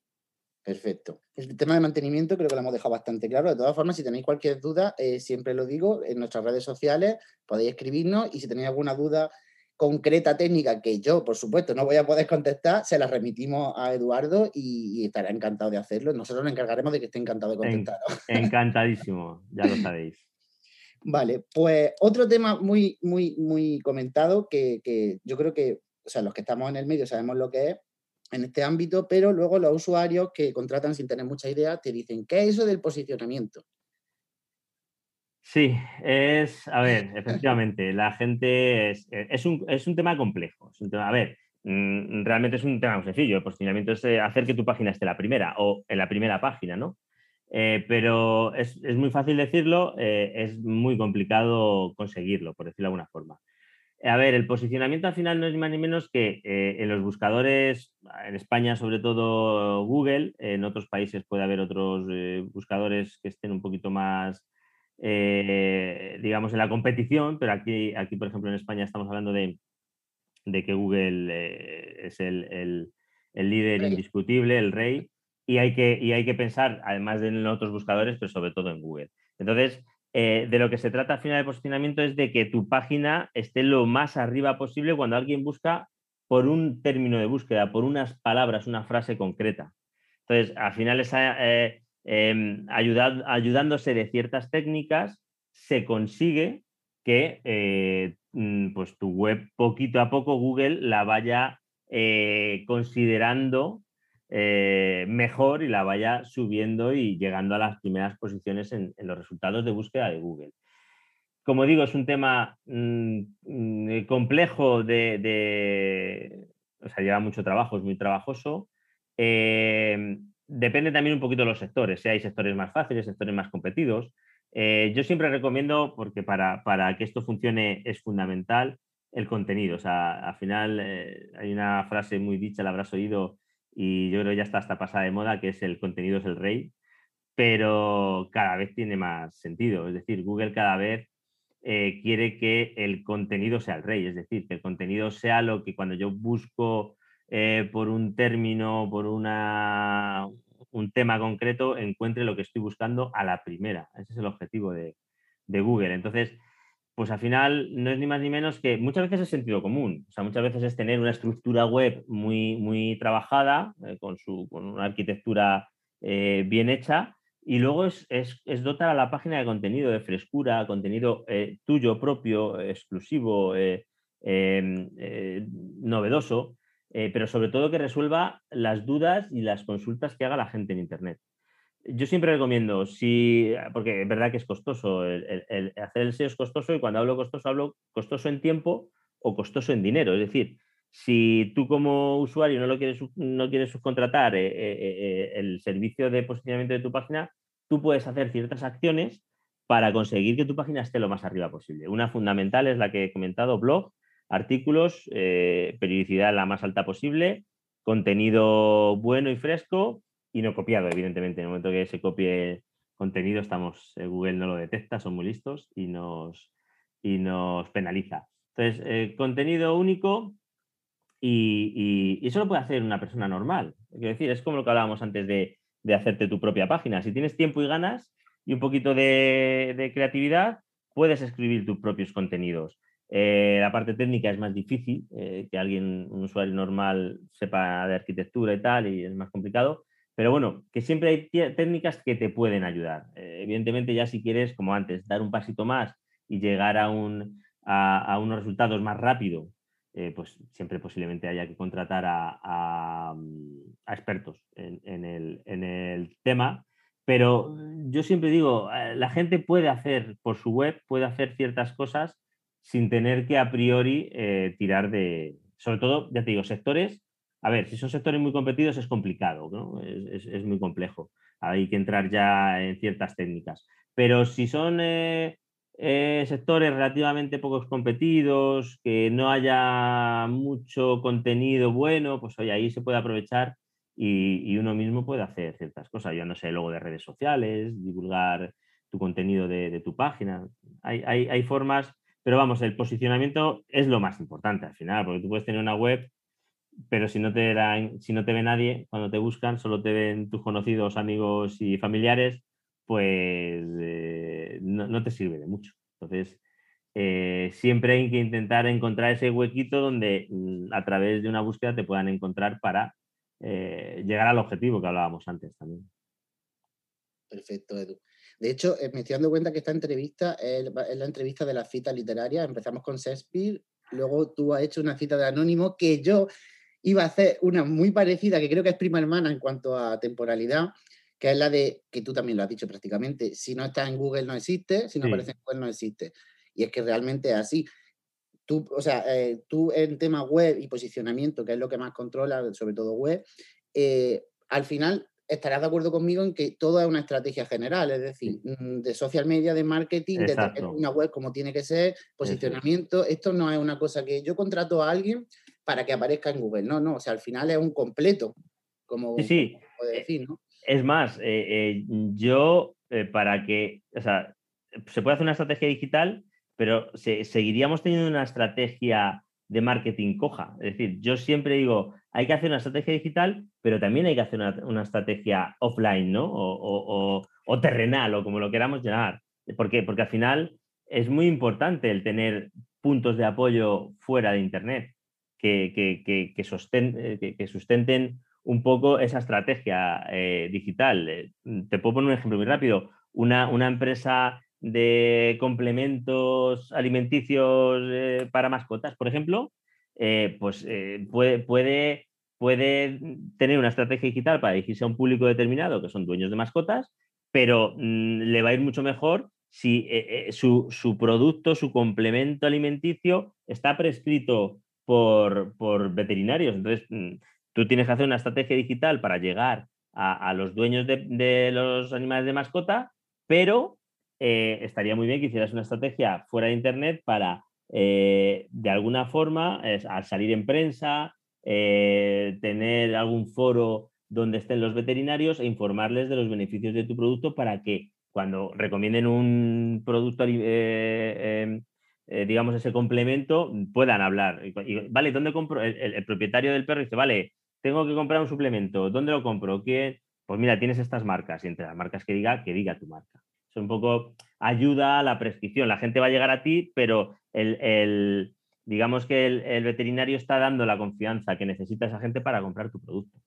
Perfecto. El tema de mantenimiento creo que lo hemos dejado bastante claro. De todas formas, si tenéis cualquier duda, siempre lo digo, en nuestras redes sociales podéis escribirnos y si tenéis alguna duda concreta técnica que yo, por supuesto, no voy a poder contestar, se la remitimos a Eduardo y, estará encantado de hacerlo. Nosotros nos encargaremos de que esté encantado de contestar.
encantadísimo, ya lo sabéis.
Vale, pues otro tema muy, muy, muy comentado que, yo creo que, o sea, los que estamos en el medio sabemos lo que es en este ámbito, pero luego los usuarios que contratan sin tener mucha idea te dicen, ¿qué es eso del posicionamiento?
Sí, es, a ver, efectivamente, la gente es, un, tema complejo. a ver, mm, realmente es un tema muy sencillo. El posicionamiento es eh, hacer que tu página esté la primera o en la primera página, ¿no? Eh, pero es, muy fácil decirlo, es muy complicado conseguirlo, por decirlo de alguna forma. A ver, el posicionamiento al final no es ni más ni menos que en los buscadores, en España sobre todo Google, en otros países puede haber otros buscadores que estén un poquito más eh, digamos, en la competición, pero aquí, aquí, por ejemplo, en España estamos hablando de, que Google eh, es el, líder indiscutible, el rey, y hay, que, y hay que pensar, además de en otros buscadores, pero sobre todo en Google. Entonces, eh, de lo que se trata al final de posicionamiento es de que tu página esté lo más arriba posible cuando alguien busca por un término de búsqueda, por unas palabras, una frase concreta. Entonces, al final esa, Em, ayudándose de ciertas técnicas, se consigue que eh, mm, pues tu web poquito a poco Google la vaya eh, considerando eh, mejor y la vaya subiendo y llegando a las primeras posiciones en, los resultados de búsqueda de Google. Como digo, es un tema mm, mm, complejo de, O sea, lleva mucho trabajo, es muy trabajoso. Em, depende también un poquito de los sectores, si hay sectores más fáciles, sectores más competidos. Eh, yo siempre recomiendo, porque para, que esto funcione es fundamental, el contenido. O sea, al final eh, hay una frase muy dicha, la habrás oído, y yo creo que ya está hasta pasada de moda, que es el contenido es el rey, pero cada vez tiene más sentido. Es decir, Google cada vez eh, quiere que el contenido sea el rey, es decir, que el contenido sea lo que cuando yo busco eh, por un término, por una, un tema concreto, encuentre lo que estoy buscando a la primera. Ese es el objetivo de, Google. Entonces, pues al final no es ni más ni menos que muchas veces es sentido común. O sea, muchas veces es tener una estructura web muy, muy trabajada, eh, con, su, con una arquitectura eh, bien hecha, y luego es, dotar a la página de contenido, de frescura, contenido tuyo propio, exclusivo, em, novedoso. Eh, pero sobre todo que resuelva las dudas y las consultas que haga la gente en Internet. Yo siempre recomiendo, si, porque es verdad que es costoso, el, hacer el SEO es costoso y cuando hablo costoso hablo costoso en tiempo o costoso en dinero. Es decir, si tú como usuario no lo quieres, no quieres subcontratar eh, eh, el servicio de posicionamiento de tu página, tú puedes hacer ciertas acciones para conseguir que tu página esté lo más arriba posible. Una fundamental es la que he comentado, blog, artículos, eh, periodicidad la más alta posible, contenido bueno y fresco y no copiado, evidentemente. En el momento que se copie contenido, estamos, eh, Google no lo detecta, son muy listos y nos, y nos penaliza. Entonces, eh, contenido único y, eso lo puede hacer una persona normal. Quiero decir, es como lo que hablábamos antes de, hacerte tu propia página. Si tienes tiempo y ganas y un poquito de, de creatividad, puedes escribir tus propios contenidos. Eh, la parte técnica es más difícil, que alguien, un usuario normal, sepa de arquitectura y tal, y es más complicado. Pero bueno, que siempre hay técnicas que te pueden ayudar. Eh, evidentemente, ya si quieres, como antes, dar un pasito más y llegar a, un, a, unos resultados más rápido, pues siempre posiblemente haya que contratar a, expertos en, el, tema. Pero yo siempre digo, la gente puede hacer por su web, puede hacer ciertas cosas sin tener que a priori eh, tirar de, sobre todo, ya te digo, sectores, a ver, si son sectores muy competidos es complicado, es, muy complejo, hay que entrar ya en ciertas técnicas, pero si son eh, eh, sectores relativamente pocos competidos, que no haya mucho contenido bueno, pues oye, ahí se puede aprovechar y, uno mismo puede hacer ciertas cosas, yo no sé, luego de redes sociales, divulgar tu contenido de, tu página, hay, hay, hay formas pero vamos, el posicionamiento es lo más importante al final, porque tú puedes tener una web, pero si no te, si no te ve nadie, cuando te buscan, solo te ven tus conocidos, amigos y familiares, pues eh, no, te sirve de mucho. Entonces, eh, siempre hay que intentar encontrar ese huequito donde mm, a través de una búsqueda te puedan encontrar para eh, llegar al objetivo que hablábamos antes también.
Perfecto, Edu. De hecho, me estoy dando cuenta que esta entrevista es, la entrevista de la cita literaria. Empezamos con Shakespeare, luego tú has hecho una cita de Anónimo que yo iba a hacer una muy parecida, que creo que es prima hermana en cuanto a temporalidad, que es la de, que tú también lo has dicho prácticamente, si no está en Google no existe, si no aparece en Google no existe. Y es que realmente es así. tú, o sea, eh, tú en tema web y posicionamiento, que es lo que más controla, sobre todo web, eh, al final estarás de acuerdo conmigo en que todo es una estrategia general, es decir, mm, de social media, de marketing, de tener una web como tiene que ser, posicionamiento. Esto no es una cosa que yo contrato a alguien para que aparezca en Google, no, no, o sea, al final es un completo, como,
sí,
puede eh, decir, ¿no?
Es más, eh, eh, yo para que, o sea, se puede hacer una estrategia digital, pero seguiríamos teniendo una estrategia de marketing coja. Es decir, yo siempre digo, hay que hacer una estrategia digital, pero también hay que hacer una, estrategia offline, ¿no? O, terrenal, o como lo queramos llamar. ¿Por qué? Porque al final es muy importante el tener puntos de apoyo fuera de Internet que, que, que, sustenten un poco esa estrategia eh, digital. Eh, te puedo poner un ejemplo muy rápido. Una, una empresa de complementos alimenticios eh, para mascotas, por ejemplo, eh, pues eh, puede, puede, puede, tener una estrategia digital para dirigirse a un público determinado que son dueños de mascotas, pero mm, le va a ir mucho mejor si su, su, producto, su complemento alimenticio está prescrito por, por veterinarios. Entonces, mm, tú tienes que hacer una estrategia digital para llegar a, los dueños de, los animales de mascota, pero eh, estaría muy bien que hicieras una estrategia fuera de Internet para, eh, de alguna forma, al salir en prensa, eh, tener algún foro donde estén los veterinarios e informarles de los beneficios de tu producto para que cuando recomienden un producto, em, digamos, ese complemento, puedan hablar. vale, ¿dónde compro? El, propietario del perro dice, vale, tengo que comprar un suplemento, ¿dónde lo compro? ¿Quién? Pues mira, tienes estas marcas y entre las marcas que diga, que diga tu marca un poco ayuda a la prescripción. La gente va a llegar a ti, pero el, digamos que el, veterinario está dando la confianza que necesita esa gente para comprar tu producto.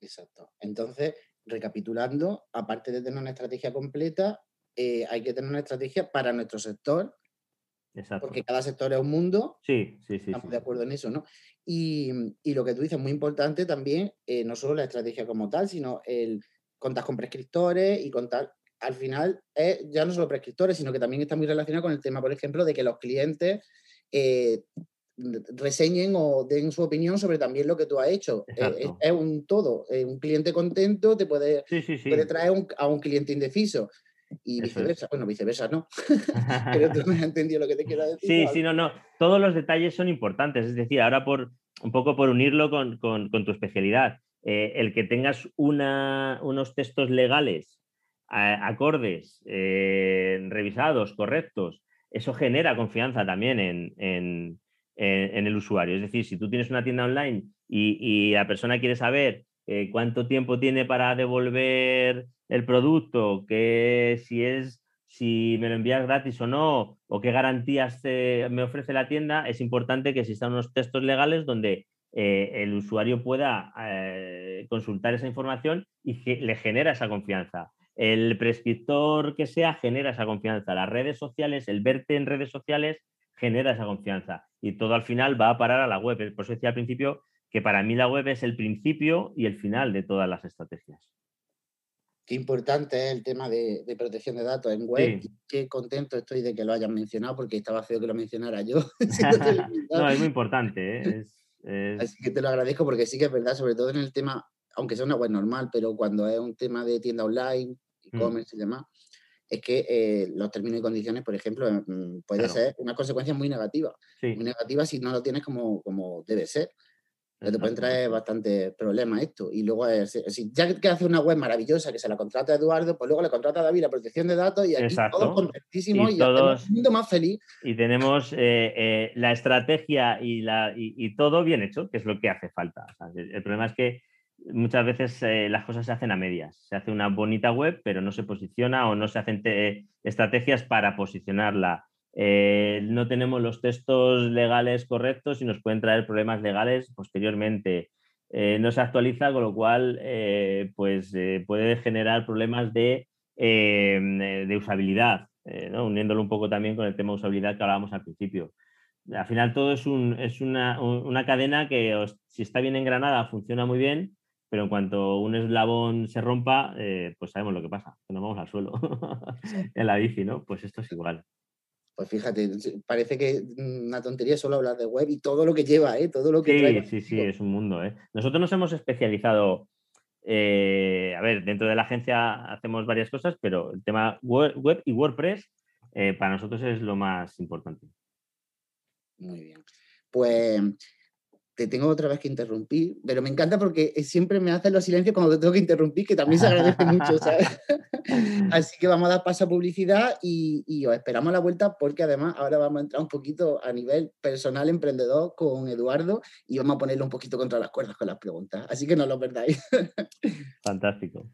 Exacto. Entonces, recapitulando, aparte de tener una estrategia completa, eh, hay que tener una estrategia para nuestro sector. Exacto. Porque cada sector es un mundo.
Sí, sí, sí.
Estamos de acuerdo en eso, ¿no? Y, lo que tú dices, muy importante también, eh, no solo la estrategia como tal, sino el contar con prescriptores y contar al final es ya no solo prescriptores, sino que también está muy relacionado con el tema, por ejemplo, de que los clientes eh, reseñen o den su opinión sobre también lo que tú has hecho. Eh, es, un todo. Eh, un cliente contento te puede, puede traer a un cliente indeciso. Y viceversa. Bueno, viceversa no. Pero tú me has entendido lo que te quiero decir.
Sí, sí, no, no. Todos los detalles son importantes. Es decir, ahora por un poco por unirlo con, tu especialidad. el que tengas una, unos textos legales acordes, eh, revisados, correctos, eso genera confianza también en, el usuario. Es decir, si tú tienes una tienda online y, la persona quiere saber eh, cuánto tiempo tiene para devolver el producto, que si es si me lo envías gratis o no, o qué garantías me ofrece la tienda, es importante que existan unos textos legales donde eh, el usuario pueda consultar esa información y que le genera esa confianza el prescriptor que sea genera esa confianza. Las redes sociales, el verte en redes sociales genera esa confianza y todo al final va a parar a la web. Por eso decía al principio que para mí la web es el principio y el final de todas las estrategias.
Qué importante es el tema de, protección de datos en web. Qué contento estoy de que lo hayan mencionado porque estaba feo que lo mencionara yo.
no, es muy importante. ¿eh?
Así que te lo agradezco porque sí que es verdad, sobre todo en el tema, aunque sea una web normal, pero cuando es un tema de tienda online, Mm. e-commerce y demás, es que eh, los términos y condiciones, por ejemplo, mm, puede ser una consecuencia muy negativa. Muy negativa si no lo tienes como, como debe ser. Te pueden traer bastantes problemas esto. Y luego, si ya que hace una web maravillosa que se la contrata a Eduardo, pues luego le contrata a David la protección de datos y aquí todos contentísimos y, y todos, mundo más feliz.
Y tenemos eh, eh, la estrategia y, la, y, todo bien hecho, que es lo que hace falta. el problema es que muchas veces eh, las cosas se hacen a medias. Se hace una bonita web, pero no se posiciona o no se hacen estrategias para posicionarla. Eh, no tenemos los textos legales correctos y nos pueden traer problemas legales posteriormente. Eh, no se actualiza, con lo cual pues, puede generar problemas de, de usabilidad, uniéndolo un poco también con el tema de usabilidad que hablábamos al principio al final todo es, es una, una, cadena que si está bien engranada funciona muy bien pero en cuanto un eslabón se rompa, eh, pues sabemos lo que pasa, que nos vamos al suelo en la bici, ¿no? Pues esto es igual.
Pues fíjate, parece que una tontería solo hablar de web y todo lo que lleva, ¿eh? todo lo que
Sí, sí, sí, es un mundo. ¿eh? Nosotros nos hemos especializado, eh, a ver, dentro de la agencia hacemos varias cosas, pero el tema web y WordPress eh, para nosotros es lo más importante.
Muy bien. Pues te tengo otra vez que interrumpir, pero me encanta porque siempre me hacen los silencios cuando te tengo que interrumpir, que también se agradece mucho, ¿sabes? Así que vamos a dar paso a publicidad y, y, os esperamos a la vuelta porque además ahora vamos a entrar un poquito a nivel personal emprendedor con Eduardo y vamos a ponerlo un poquito contra las cuerdas con las preguntas. Así que no lo perdáis.
Fantástico.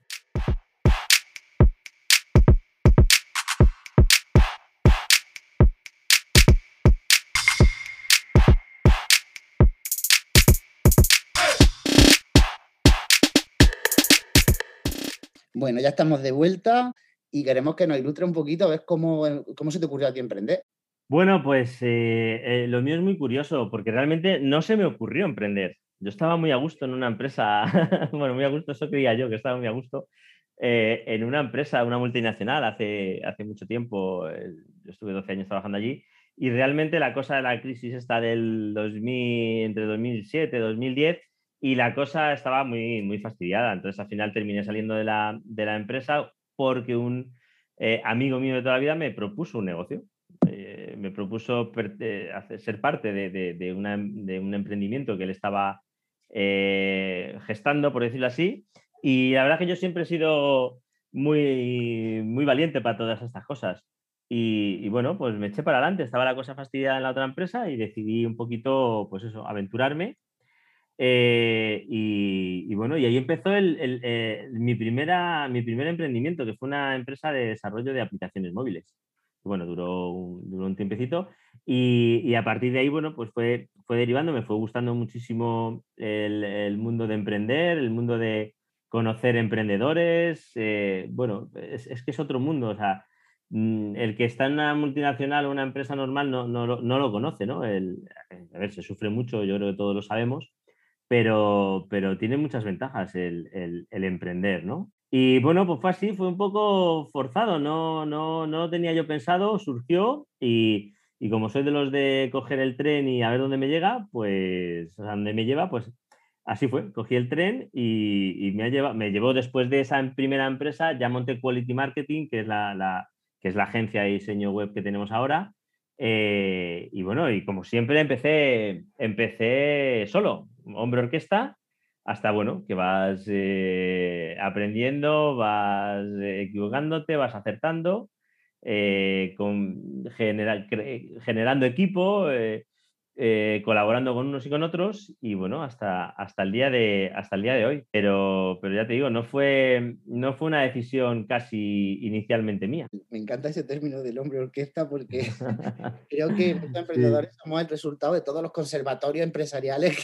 Bueno, ya estamos de vuelta y queremos que nos ilustre un poquito, a ver cómo, cómo se te ocurrió a ti emprender.
Bueno, pues eh, eh, lo mío es muy curioso porque realmente no se me ocurrió emprender. Yo estaba muy a gusto en una empresa, bueno, muy a gusto, eso creía yo, que estaba muy a gusto, eh, en una empresa, una multinacional, hace, hace mucho tiempo, yo estuve 12 años trabajando allí, y realmente la cosa de la crisis está del 2000, entre 2007 y 2010, y la cosa estaba muy, muy fastidiada. Entonces al final terminé saliendo de la, empresa porque un eh, amigo mío de toda la vida me propuso un negocio. Eh, me propuso eh, ser parte de, un emprendimiento que él estaba gestando, por decirlo así. Y la verdad que yo siempre he sido muy, muy valiente para todas estas cosas. Y, y, bueno, pues me eché para adelante. Estaba la cosa fastidiada en la otra empresa y decidí un poquito, pues eso, aventurarme eh, y, bueno, y ahí empezó eh, mi, primera, mi primer emprendimiento, que fue una empresa de desarrollo de aplicaciones móviles. Bueno, duró un, duró un tiempecito y, a partir de ahí, bueno, pues fue, fue derivando, me fue gustando muchísimo el, mundo de emprender, el mundo de conocer emprendedores. Eh, bueno, es, que es otro mundo, o sea, mm, el que está en una multinacional o una empresa normal no, no, no lo conoce, ¿no? El, a ver, se sufre mucho, yo creo que todos lo sabemos, pero, pero tiene muchas ventajas el, emprender, ¿no? Y bueno, pues fue así, fue un poco forzado, no, no, no tenía yo pensado, surgió y, como soy de los de coger el tren y a ver dónde me llega, pues a dónde me lleva, pues así fue, cogí el tren y, me, ha llevado, me llevó después de esa primera empresa, ya monté Quality Marketing, que es la, que es la agencia de diseño web que tenemos ahora, eh, y bueno, y como siempre empecé, empecé solo, hombre orquesta, hasta bueno, que vas eh, aprendiendo, vas eh, equivocándote, vas acertando, con, generando equipo, eh, colaborando con unos y con otros y bueno, hasta, hasta, el, día de, hasta el día de hoy. Pero, pero ya te digo, no fue, no fue una decisión casi inicialmente mía.
Me encanta ese término del hombre orquesta porque creo que los emprendedores somos el resultado de todos los conservatorios empresariales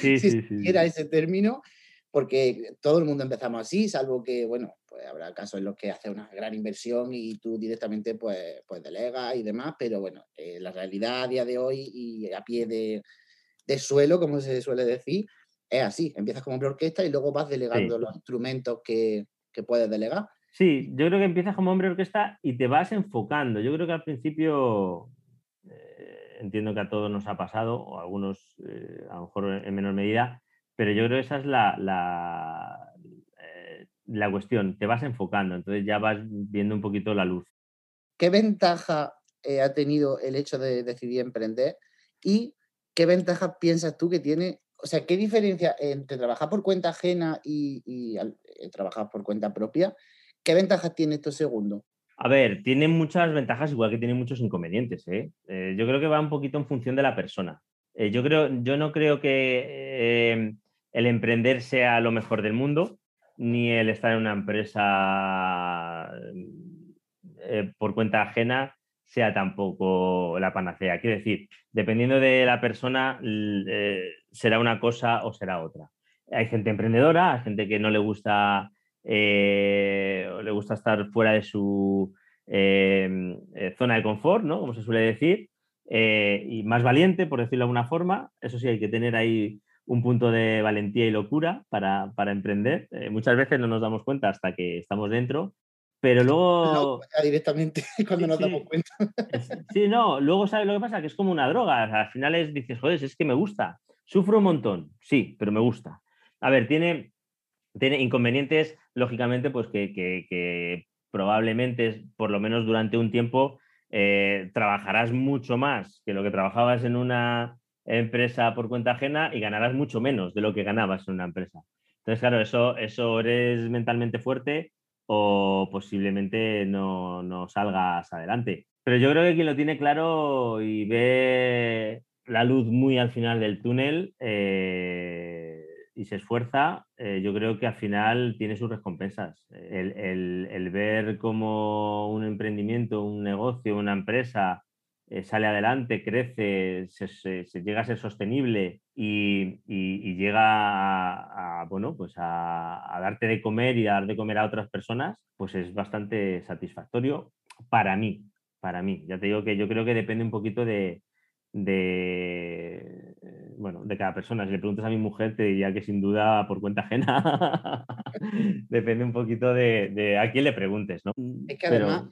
que sí, era ese término porque todo el mundo empezamos así, salvo que, bueno, pues habrá casos en los que hace una gran inversión y tú directamente pues, pues delegas y demás, pero bueno, eh, la realidad a día de hoy y a pie de, suelo, como se suele decir, es así, empiezas como hombre orquesta y luego vas delegando los instrumentos que, puedes delegar.
Sí, yo creo que empiezas como hombre orquesta y te vas enfocando. Yo creo que al principio, eh, entiendo que a todos nos ha pasado, o a algunos eh, a lo mejor en menor medida, pero yo creo que esa es la, la, eh, la cuestión, te vas enfocando, entonces ya vas viendo un poquito la luz.
¿Qué ventaja eh, ha tenido el hecho de decidir emprender y qué ventaja piensas tú que tiene, o sea, qué diferencia entre trabajar por cuenta ajena y, eh, trabajar por cuenta propia? ¿Qué ventajas tiene esto segundo?
A ver, tiene muchas ventajas, igual que tiene muchos inconvenientes. yo creo que va un poquito en función de la persona. yo, creo, yo no creo que el emprender sea lo mejor del mundo, ni el estar en una empresa eh, por cuenta ajena sea tampoco la panacea. Quiero decir, dependiendo de la persona, eh, será una cosa o será otra. Hay gente emprendedora, hay gente que no le gusta, eh, le gusta estar fuera de su zona de confort, ¿no? Como se suele decir, y más valiente, por decirlo de alguna forma. Eso sí, hay que tener ahí un punto de valentía y locura para, emprender. Eh, muchas veces no nos damos cuenta hasta que estamos dentro Pero luego.
directamente cuando nos damos cuenta.
Sí, no, luego sabes lo que pasa, que es como una droga. al final es, dices, joder, es que me gusta. Sufro un montón, sí, pero me gusta. A ver, tiene, tiene inconvenientes, lógicamente, pues que, probablemente, por lo menos durante un tiempo, eh, trabajarás mucho más que lo que trabajabas en una empresa por cuenta ajena y ganarás mucho menos de lo que ganabas en una empresa. Entonces, claro, eso, eso eres mentalmente fuerte o posiblemente no, no salgas adelante. Pero yo creo que quien lo tiene claro y ve la luz muy al final del túnel eh, y se esfuerza, eh, yo creo que al final tiene sus recompensas. El, ver cómo un emprendimiento, un negocio, una empresa eh, sale adelante, crece, se, llega a ser sostenible y, llega a, bueno, pues a, darte de comer y a dar de comer a otras personas, pues es bastante satisfactorio para mí. Para mí, ya te digo que yo creo que depende un poquito de, de, bueno, de cada persona. Si le preguntas a mi mujer, te diría que sin duda por cuenta ajena. Depende un poquito de, a quién le preguntes, ¿no?
Es que además.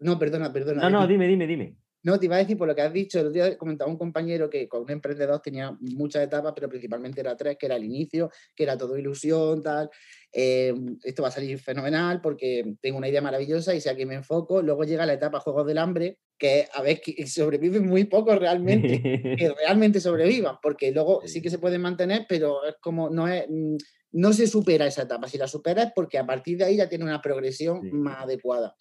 No, perdona, perdona.
No, no, dime, dime, dime.
No, te iba a decir por lo que has dicho. El día comentaba un compañero que con un emprendedor tenía muchas etapas, pero principalmente era tres, que era el inicio, que era todo ilusión, tal. Eh, esto va a salir fenomenal porque tengo una idea maravillosa y sé a qué me enfoco. Luego llega la etapa Juegos del Hambre, que a ver, que sobreviven muy pocos realmente, que realmente sobrevivan, porque luego sí que se pueden mantener, pero es como, no es no se supera esa etapa. Si la supera es porque a partir de ahí ya tiene una progresión más adecuada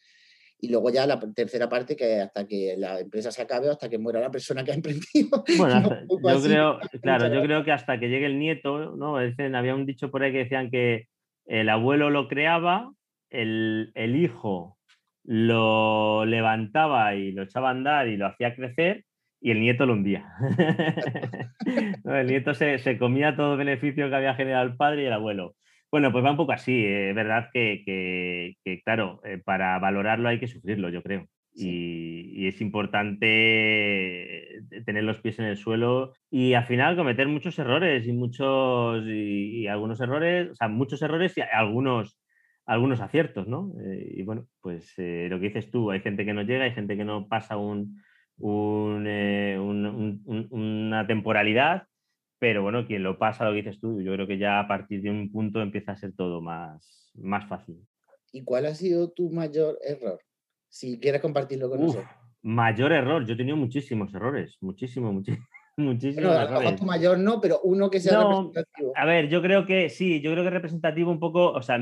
y luego ya la tercera parte que hasta que la empresa se acabe o hasta que muera la persona que ha emprendido.
Bueno, yo creo, claro, yo creo que hasta que llegue el nieto, ¿no? había un dicho por ahí que decían que el abuelo lo creaba, el, hijo lo levantaba y lo echaba a andar y lo hacía crecer y el nieto lo hundía. el nieto se, se, comía todo el beneficio que había generado el padre y el abuelo. Bueno, pues va un poco así. Es verdad que, claro, eh, para valorarlo hay que sufrirlo, yo creo. Y, es importante tener los pies en el suelo y al final cometer muchos errores y muchos y, algunos errores, o sea, muchos errores y algunos, algunos aciertos, ¿no? Eh, y bueno, pues eh, lo que dices tú, hay gente que no llega, hay gente que no pasa un, una temporalidad pero bueno, quien lo pasa, lo que dices tú, yo creo que ya a partir de un punto empieza a ser todo más, más fácil.
¿Y cuál ha sido tu mayor error? Si quieres compartirlo con nosotros.
Mayor error, yo he tenido muchísimos errores, muchísimo, muchísimo. Muchísimo.
a lo mejor tu mayor no, pero uno que sea representativo.
A ver, yo creo que sí, yo creo que representativo un poco, o sea,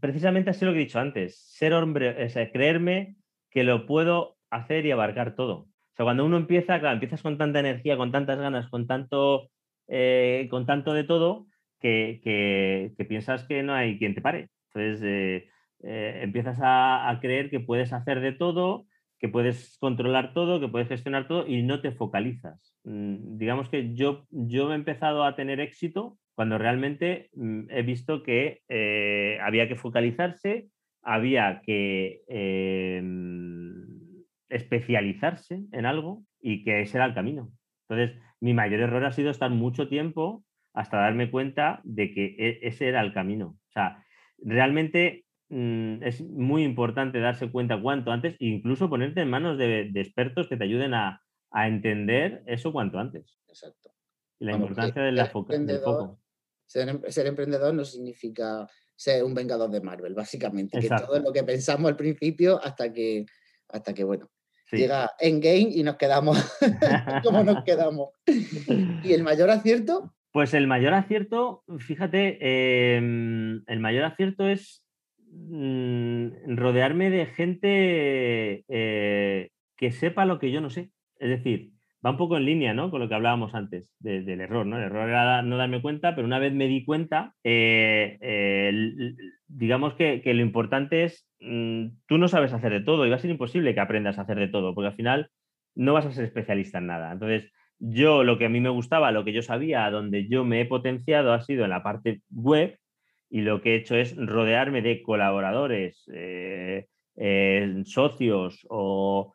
precisamente así lo que he dicho antes, ser hombre, o sea, creerme que lo puedo hacer y abarcar todo sea, cuando uno empieza, claro, empiezas con tanta energía, con tantas ganas, con tanto, eh, con tanto de todo, que, piensas que no hay quien te pare. Entonces, eh, eh, empiezas a, creer que puedes hacer de todo, que puedes controlar todo, que puedes gestionar todo y no te focalizas. Mm, digamos que yo, yo he empezado a tener éxito cuando realmente mm, he visto que había que focalizarse, había que especializarse en algo y que ese era el camino. Entonces, mi mayor error ha sido estar mucho tiempo hasta darme cuenta de que e, ese era el camino. O sea, realmente mm, es muy importante darse cuenta cuanto antes, e incluso ponerte en manos de, expertos que te ayuden a, entender eso cuanto antes.
Exacto.
La importancia del, foco.
Ser, ser, emprendedor no significa ser un vengador de Marvel, básicamente. Que todo lo que pensamos al principio hasta que, hasta que bueno, Llega Endgame y nos quedamos como nos quedamos. ¿Y el mayor acierto?
Pues el mayor acierto, fíjate, em, el mayor acierto es mm, rodearme de gente eh, que sepa lo que yo no sé. Es decir, va un poco en línea ¿no? con lo que hablábamos antes del error. ¿no? El error era no darme cuenta, pero una vez me di cuenta, eh, eh, digamos que, lo importante es, mm, tú no sabes hacer de todo y va a ser imposible que aprendas a hacer de todo, porque al final no vas a ser especialista en nada. Entonces, yo lo que a mí me gustaba, lo que yo sabía, donde yo me he potenciado ha sido en la parte web y lo que he hecho es rodearme de colaboradores, eh, socios o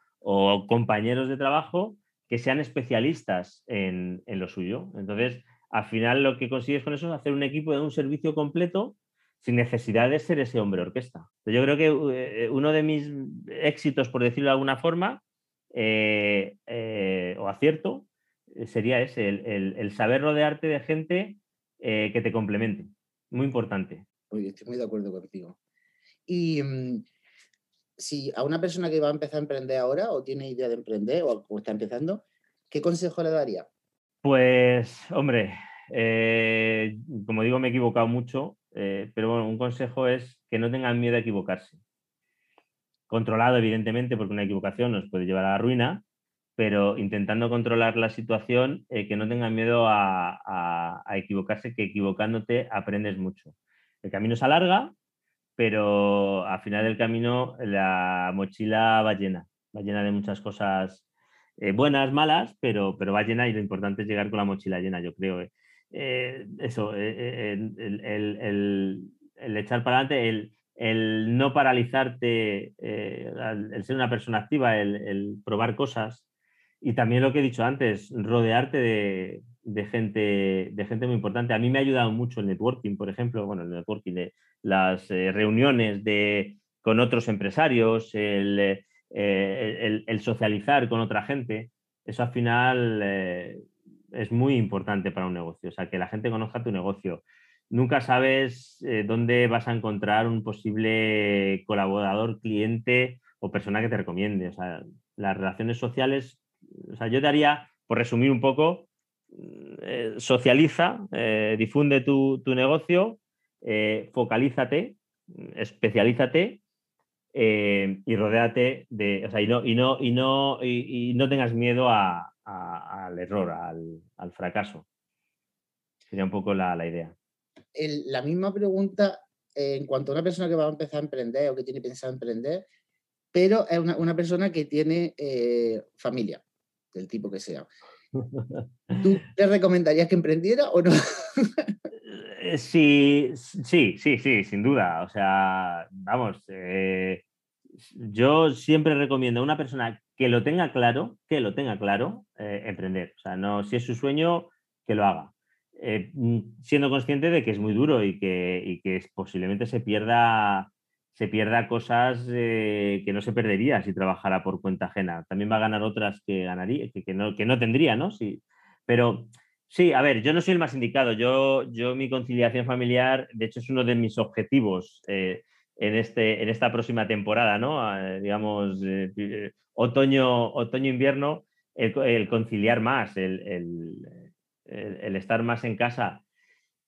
compañeros de trabajo que sean especialistas en, lo suyo. Entonces, al final lo que consigues con eso es hacer un equipo de un servicio completo sin necesidad de ser ese hombre orquesta. Yo creo que uno de mis éxitos, por decirlo de alguna forma, o acierto, sería ese, el, saber rodearte de gente que te complemente. Muy importante.
estoy muy de acuerdo contigo. Y mm, si a una persona que va a empezar a emprender ahora o tiene idea de emprender o, está empezando, ¿qué consejo le daría?
Pues, hombre, eh, como digo, me he equivocado mucho, eh, pero bueno, un consejo es que no tengan miedo a equivocarse. Controlado, evidentemente, porque una equivocación nos puede llevar a la ruina, pero intentando controlar la situación, eh, que no tengan miedo a, equivocarse, que equivocándote aprendes mucho. El camino se alarga, pero al final del camino la mochila va llena, va llena de muchas cosas eh, buenas, malas, pero, pero va llena y lo importante es llegar con la mochila llena, yo creo. Eh. eso, el, el, echar para adelante, el, no paralizarte, el ser una persona activa, el, probar cosas, y también lo que he dicho antes, rodearte de, gente, de gente muy importante. A mí me ha ayudado mucho el networking, por ejemplo, bueno, el networking, de las eh, reuniones de, con otros empresarios, eh, el, socializar con otra gente. Eso al final eh, es muy importante para un negocio, o sea, que la gente conozca tu negocio. Nunca sabes dónde vas a encontrar un posible colaborador, cliente o persona que te recomiende. O sea, las relaciones sociales o sea, yo daría, por resumir un poco, socializa, difunde tu, negocio, eh, focalízate, especialízate y rodéate de, o sea, y no, y no, y no, y, no tengas miedo al error, al, fracaso. Sería un poco la, idea.
la misma pregunta en cuanto a una persona que va a empezar a emprender o que tiene pensado emprender, pero es una, persona que tiene familia del tipo que sea. ¿Tú le recomendarías que emprendiera o no?
Eh, sí, sí, sí, sí, sin duda. O sea, vamos, eh, yo siempre recomiendo a una persona que lo tenga claro, que lo tenga claro, eh, emprender. O sea, no, si es su sueño, que lo haga. Mm, siendo consciente de que es muy duro y que, y que posiblemente se pierda se pierda cosas que no se perdería si trabajara por cuenta ajena. También va a ganar otras que ganaría, que, no, que no tendría, ¿no? Sí, pero sí, a ver, yo no soy el más indicado. Yo, yo mi conciliación familiar, de hecho, es uno de mis objetivos eh, en, este, en esta próxima temporada, ¿no? Ah, digamos, eh, otoño, otoño-invierno, el, conciliar más, el, el estar más en casa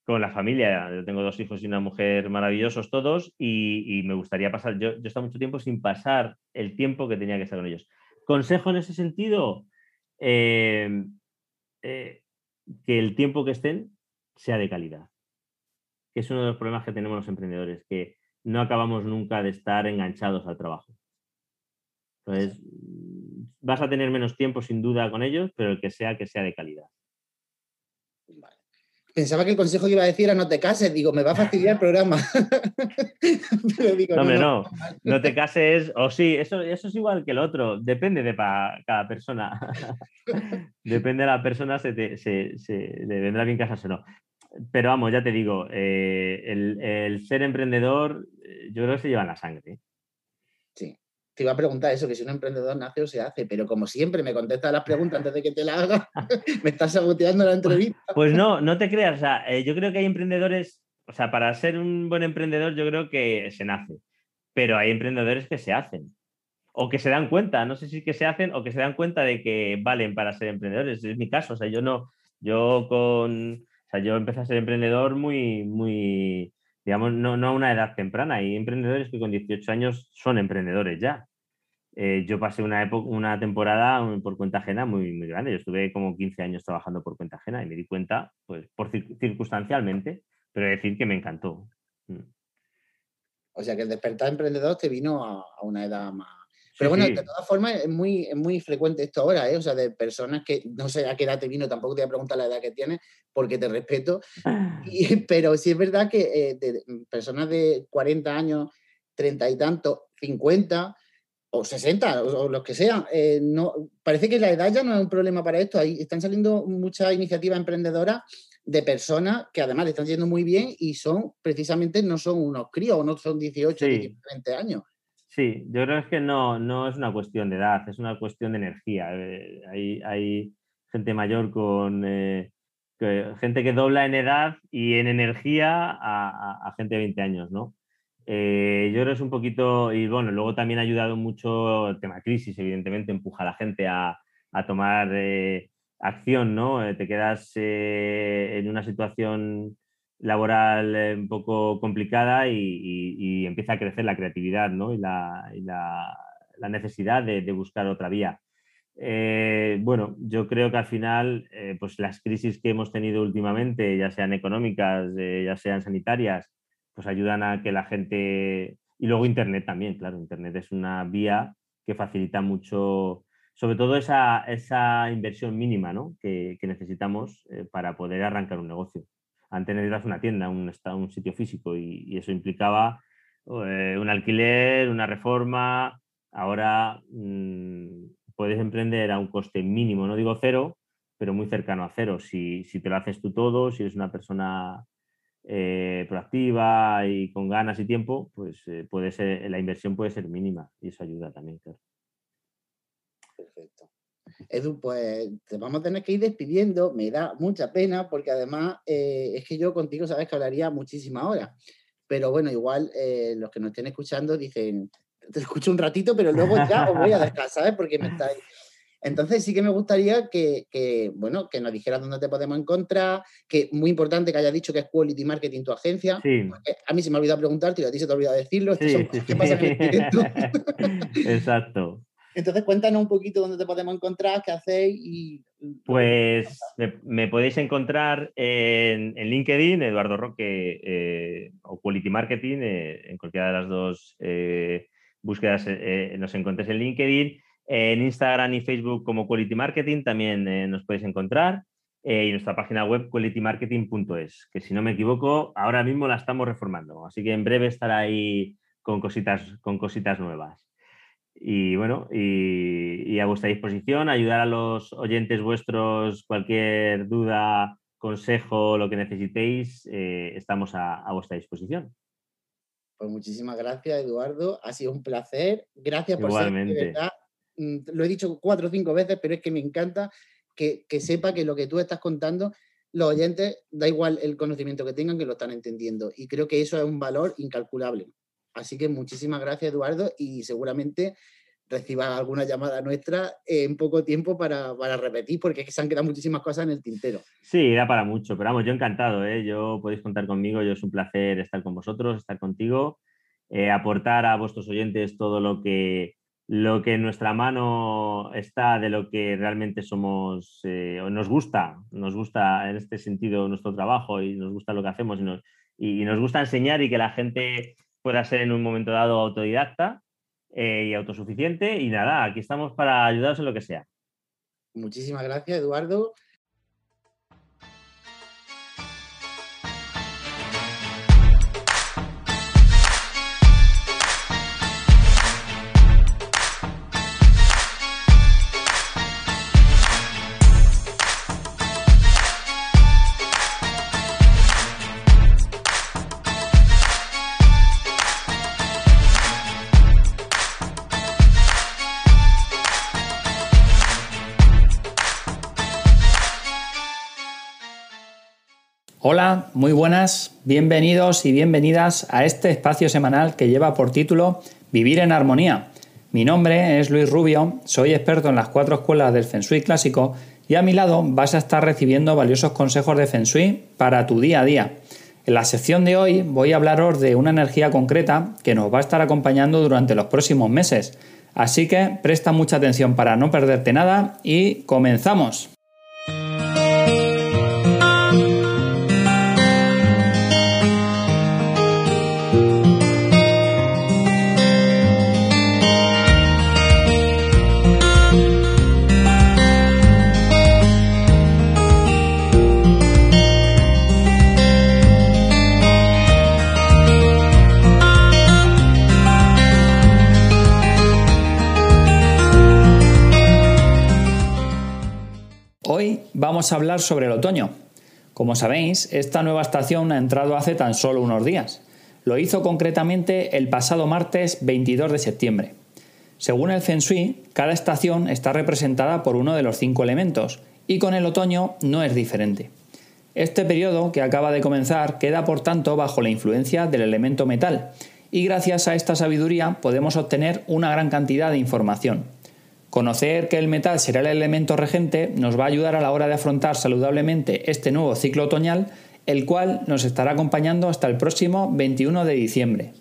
con la familia. Yo tengo dos hijos y una mujer maravillosos todos y, me gustaría pasar, yo, yo he estado mucho tiempo sin pasar el tiempo que tenía que estar con ellos. Consejo en ese sentido, eh, eh, que el tiempo que estén sea de calidad, que es uno de los problemas que tenemos los emprendedores, que no acabamos nunca de estar enganchados al trabajo. Entonces, vas a tener menos tiempo sin duda con ellos, pero el que sea, que sea de calidad
pensaba que el consejo que iba a decir era no te cases, digo, me va a fastidiar el programa.
no, no, no, no, te cases, o sí, eso, eso es igual que el otro, depende de cada persona. depende de la persona, se, le vendrá bien casarse o no. Pero vamos, ya te digo, eh, el, el, ser emprendedor, eh, yo creo que se lleva en la sangre
te iba a preguntar eso, que si un emprendedor nace o se hace, pero como siempre me contesta las preguntas antes de que te la haga, me estás saboteando la entrevista.
Pues no, no te creas, o sea, eh, yo creo que hay emprendedores, o sea, para ser un buen emprendedor yo creo que se nace, pero hay emprendedores que se hacen o que se dan cuenta, no sé si que se hacen o que se dan cuenta de que valen para ser emprendedores, es mi caso, o sea, yo no, yo con, o sea, yo empecé a ser emprendedor muy, muy, digamos, no, a una edad temprana. Hay emprendedores que con 18 años son emprendedores ya. Eh, yo pasé una, época, una temporada por cuenta ajena muy, muy grande. Yo estuve como 15 años trabajando por cuenta ajena y me di cuenta, pues, por circunstancialmente, pero decir que me encantó. Mm.
O sea que el despertar emprendedor te vino a, una edad más, pero bueno, de todas formas es muy, muy frecuente esto ahora, ¿eh? O sea, de personas que no sé a qué edad te vino, tampoco te voy a preguntar la edad que tienes, porque te respeto. pero sí es verdad que eh, de, personas de 40 años, 30 y tanto, 50 o 60 o, los que sean, eh, no, parece que la edad ya no es un problema para esto. Ahí están saliendo muchas iniciativas emprendedoras de personas que además están yendo muy bien y son precisamente no son unos críos, no son 18, 20 años.
Sí, yo creo que no, no es una cuestión de edad, es una cuestión de energía. Eh, hay, hay, gente mayor con eh, gente que dobla en edad y en energía a, gente de 20 años, ¿no? Eh, yo creo que es un poquito, y bueno, luego también ha ayudado mucho el tema crisis, evidentemente empuja a la gente a, a tomar acción, ¿no? te quedas en una situación laboral eh, un poco complicada y, empieza a crecer la creatividad ¿no? y, la, necesidad de, buscar otra vía. Eh, bueno, yo creo que al final, eh, pues las crisis que hemos tenido últimamente, ya sean económicas, ya sean sanitarias, pues ayudan a que la gente... Y luego Internet también, claro, Internet es una vía que facilita mucho, sobre todo esa, esa inversión mínima ¿no? que necesitamos para poder arrancar un negocio. Antes necesitas una tienda, un, un sitio físico y, eso implicaba eh, un alquiler, una reforma. Ahora mm, puedes emprender a un coste mínimo, no digo cero, pero muy cercano a cero. Si, te lo haces tú todo, si eres una persona eh, proactiva y con ganas y tiempo, pues eh, puede ser, la inversión puede ser mínima y eso ayuda también,
Perfecto. Edu, pues te vamos a tener que ir despidiendo. Me da mucha pena porque además eh, es que yo contigo sabes que hablaría muchísimas horas. Pero bueno, igual eh, los que nos estén escuchando dicen, te escucho un ratito, pero luego ya os voy a dejar, ¿sabes? Porque me estáis... Entonces sí que me gustaría que, bueno, que nos dijeras dónde te podemos encontrar, que muy importante que hayas dicho que es Quality Marketing tu agencia. A mí se me ha olvidado preguntarte y a ti se te ha olvidado decirlo. ¿Qué pasa en
el Exacto.
Entonces, cuéntanos un poquito dónde te podemos encontrar, qué hacéis y...
Pues me, podéis encontrar en, LinkedIn, Eduardo Roque eh, o Quality Marketing, eh, en cualquiera de las dos eh, búsquedas nos encontréis en LinkedIn. En Instagram y Facebook como Quality Marketing también nos podéis encontrar. y nuestra página web qualitymarketing.es, que si no me equivoco, ahora mismo la estamos reformando. Así que en breve estará ahí con cositas, con cositas nuevas. Y bueno, y, a vuestra disposición, ayudar a los oyentes vuestros, cualquier duda, consejo, lo que necesitéis, eh, estamos a, vuestra disposición.
Pues muchísimas gracias, Eduardo. Ha sido un placer. Gracias por ser de verdad. Mm, lo he dicho cuatro o cinco veces, pero es que me encanta que, que sepa que lo que tú estás contando, los oyentes, da igual el conocimiento que tengan, que lo están entendiendo. Y creo que eso es un valor incalculable. Así que muchísimas gracias, Eduardo, y seguramente reciban alguna llamada nuestra en poco tiempo para, repetir, porque es que se han quedado muchísimas cosas en el tintero.
Sí, da para mucho, pero vamos, yo encantado, ¿eh? yo podéis contar conmigo, yo es un placer estar con vosotros, estar contigo, eh, aportar a vuestros oyentes todo lo que, lo que en nuestra mano está de lo que realmente somos, eh, nos gusta, nos gusta en este sentido nuestro trabajo y nos gusta lo que hacemos y nos gusta enseñar y que la gente pueda ser en un momento dado autodidacta eh, y autosuficiente. Y nada, aquí estamos para ayudaros en lo que sea.
Muchísimas gracias, Eduardo.
Hola, muy buenas, bienvenidos y bienvenidas a este espacio semanal que lleva por título Vivir en Armonía. Mi nombre es Luis Rubio, soy experto en las cuatro escuelas del Feng Shui clásico y a mi lado vas a estar recibiendo valiosos consejos de Feng Shui para tu día a día. En la sección de hoy voy a hablaros de una energía concreta que nos va a estar acompañando durante los próximos meses. Así que presta mucha atención para no perderte nada y comenzamos. Hoy vamos a hablar sobre el otoño. Como sabéis, esta nueva estación ha entrado hace tan solo unos días. Lo hizo concretamente el pasado martes 22 de septiembre. Según el Feng Shui, cada estación está representada por uno de los cinco elementos, y con el otoño no es diferente. Este periodo que acaba de comenzar queda por tanto bajo la influencia del elemento metal, y gracias a esta sabiduría podemos obtener una gran cantidad de información. Conocer que el metal será el elemento regente nos va a ayudar a la hora de afrontar saludablemente este nuevo ciclo otoñal, el cual nos estará acompañando hasta el próximo 21 de diciembre.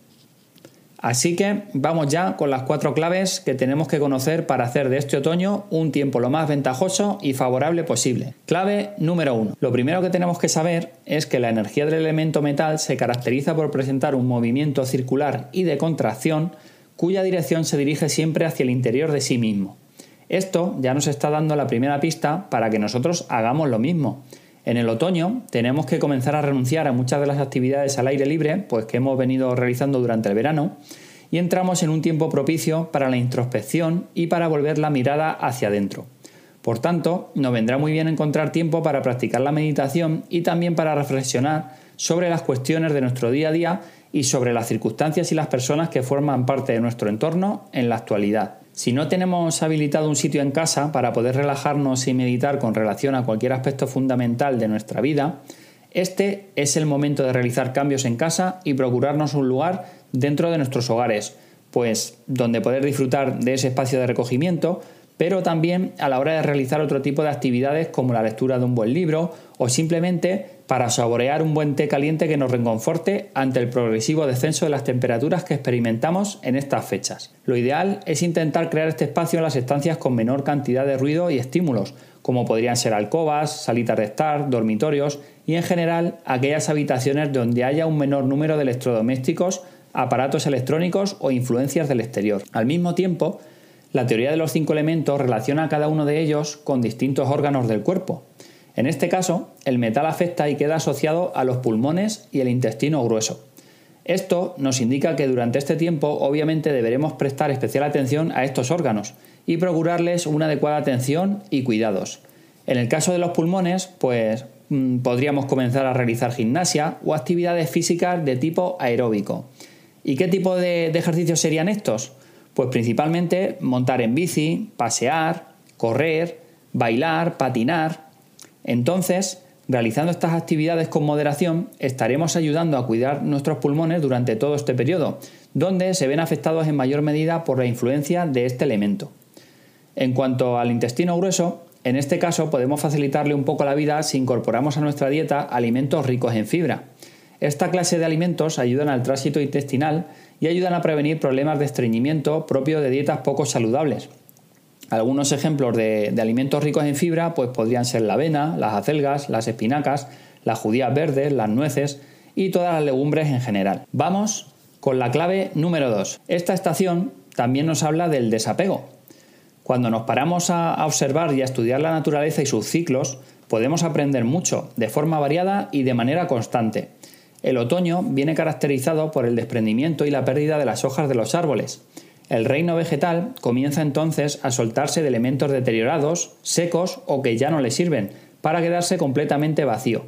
Así que vamos ya con las cuatro claves que tenemos que conocer para hacer de este otoño un tiempo lo más ventajoso y favorable posible. Clave número uno. Lo primero que tenemos que saber es que la energía del elemento metal se caracteriza por presentar un movimiento circular y de contracción cuya dirección se dirige siempre hacia el interior de sí mismo. Esto ya nos está dando la primera pista para que nosotros hagamos lo mismo. En el otoño tenemos que comenzar a renunciar a muchas de las actividades al aire libre, pues que hemos venido realizando durante el verano, y entramos en un tiempo propicio para la introspección y para volver la mirada hacia adentro. Por tanto, nos vendrá muy bien encontrar tiempo para practicar la meditación y también para reflexionar sobre las cuestiones de nuestro día a día y sobre las circunstancias y las personas que forman parte de nuestro entorno en la actualidad. Si no tenemos habilitado un sitio en casa para poder relajarnos y meditar con relación a cualquier aspecto fundamental de nuestra vida, este es el momento de realizar cambios en casa y procurarnos un lugar dentro de nuestros hogares, pues donde poder disfrutar de ese espacio de recogimiento, pero también a la hora de realizar otro tipo de actividades como la lectura de un buen libro o simplemente para saborear un buen té caliente que nos reconforte ante el progresivo descenso de las temperaturas que experimentamos en estas fechas. Lo ideal es intentar crear este espacio en las estancias con menor cantidad de ruido y estímulos, como podrían ser alcobas, salitas de estar, dormitorios y en general aquellas habitaciones donde haya un menor número de electrodomésticos, aparatos electrónicos o influencias del exterior. Al mismo tiempo, la teoría de los cinco elementos relaciona a cada uno de ellos con distintos órganos del cuerpo. En este caso, el metal afecta y queda asociado a los pulmones y el intestino grueso. Esto nos indica que durante este tiempo obviamente deberemos prestar especial atención a estos órganos y procurarles una adecuada atención y cuidados. En el caso de los pulmones, pues mm, podríamos comenzar a realizar gimnasia o actividades físicas de tipo aeróbico. ¿Y qué tipo de, de ejercicios serían estos? Pues principalmente montar en bici, pasear, correr, bailar, patinar. Entonces, realizando estas actividades con moderación, estaremos ayudando a cuidar nuestros pulmones durante todo este periodo, donde se ven afectados en mayor medida por la influencia de este elemento. En cuanto al intestino grueso, en este caso podemos facilitarle un poco la vida si incorporamos a nuestra dieta alimentos ricos en fibra. Esta clase de alimentos ayudan al tránsito intestinal y ayudan a prevenir problemas de estreñimiento propio de dietas poco saludables. Algunos ejemplos de, alimentos ricos en fibra pues podrían ser la avena, las acelgas, las espinacas, las judías verdes, las nueces y todas las legumbres en general. Vamos con la clave número 2. Esta estación también nos habla del desapego. Cuando nos paramos a observar y a estudiar la naturaleza y sus ciclos, podemos aprender mucho, de forma variada y de manera constante. El otoño viene caracterizado por el desprendimiento y la pérdida de las hojas de los árboles. El reino vegetal comienza entonces a soltarse de elementos deteriorados, secos o que ya no le sirven, para quedarse completamente vacío.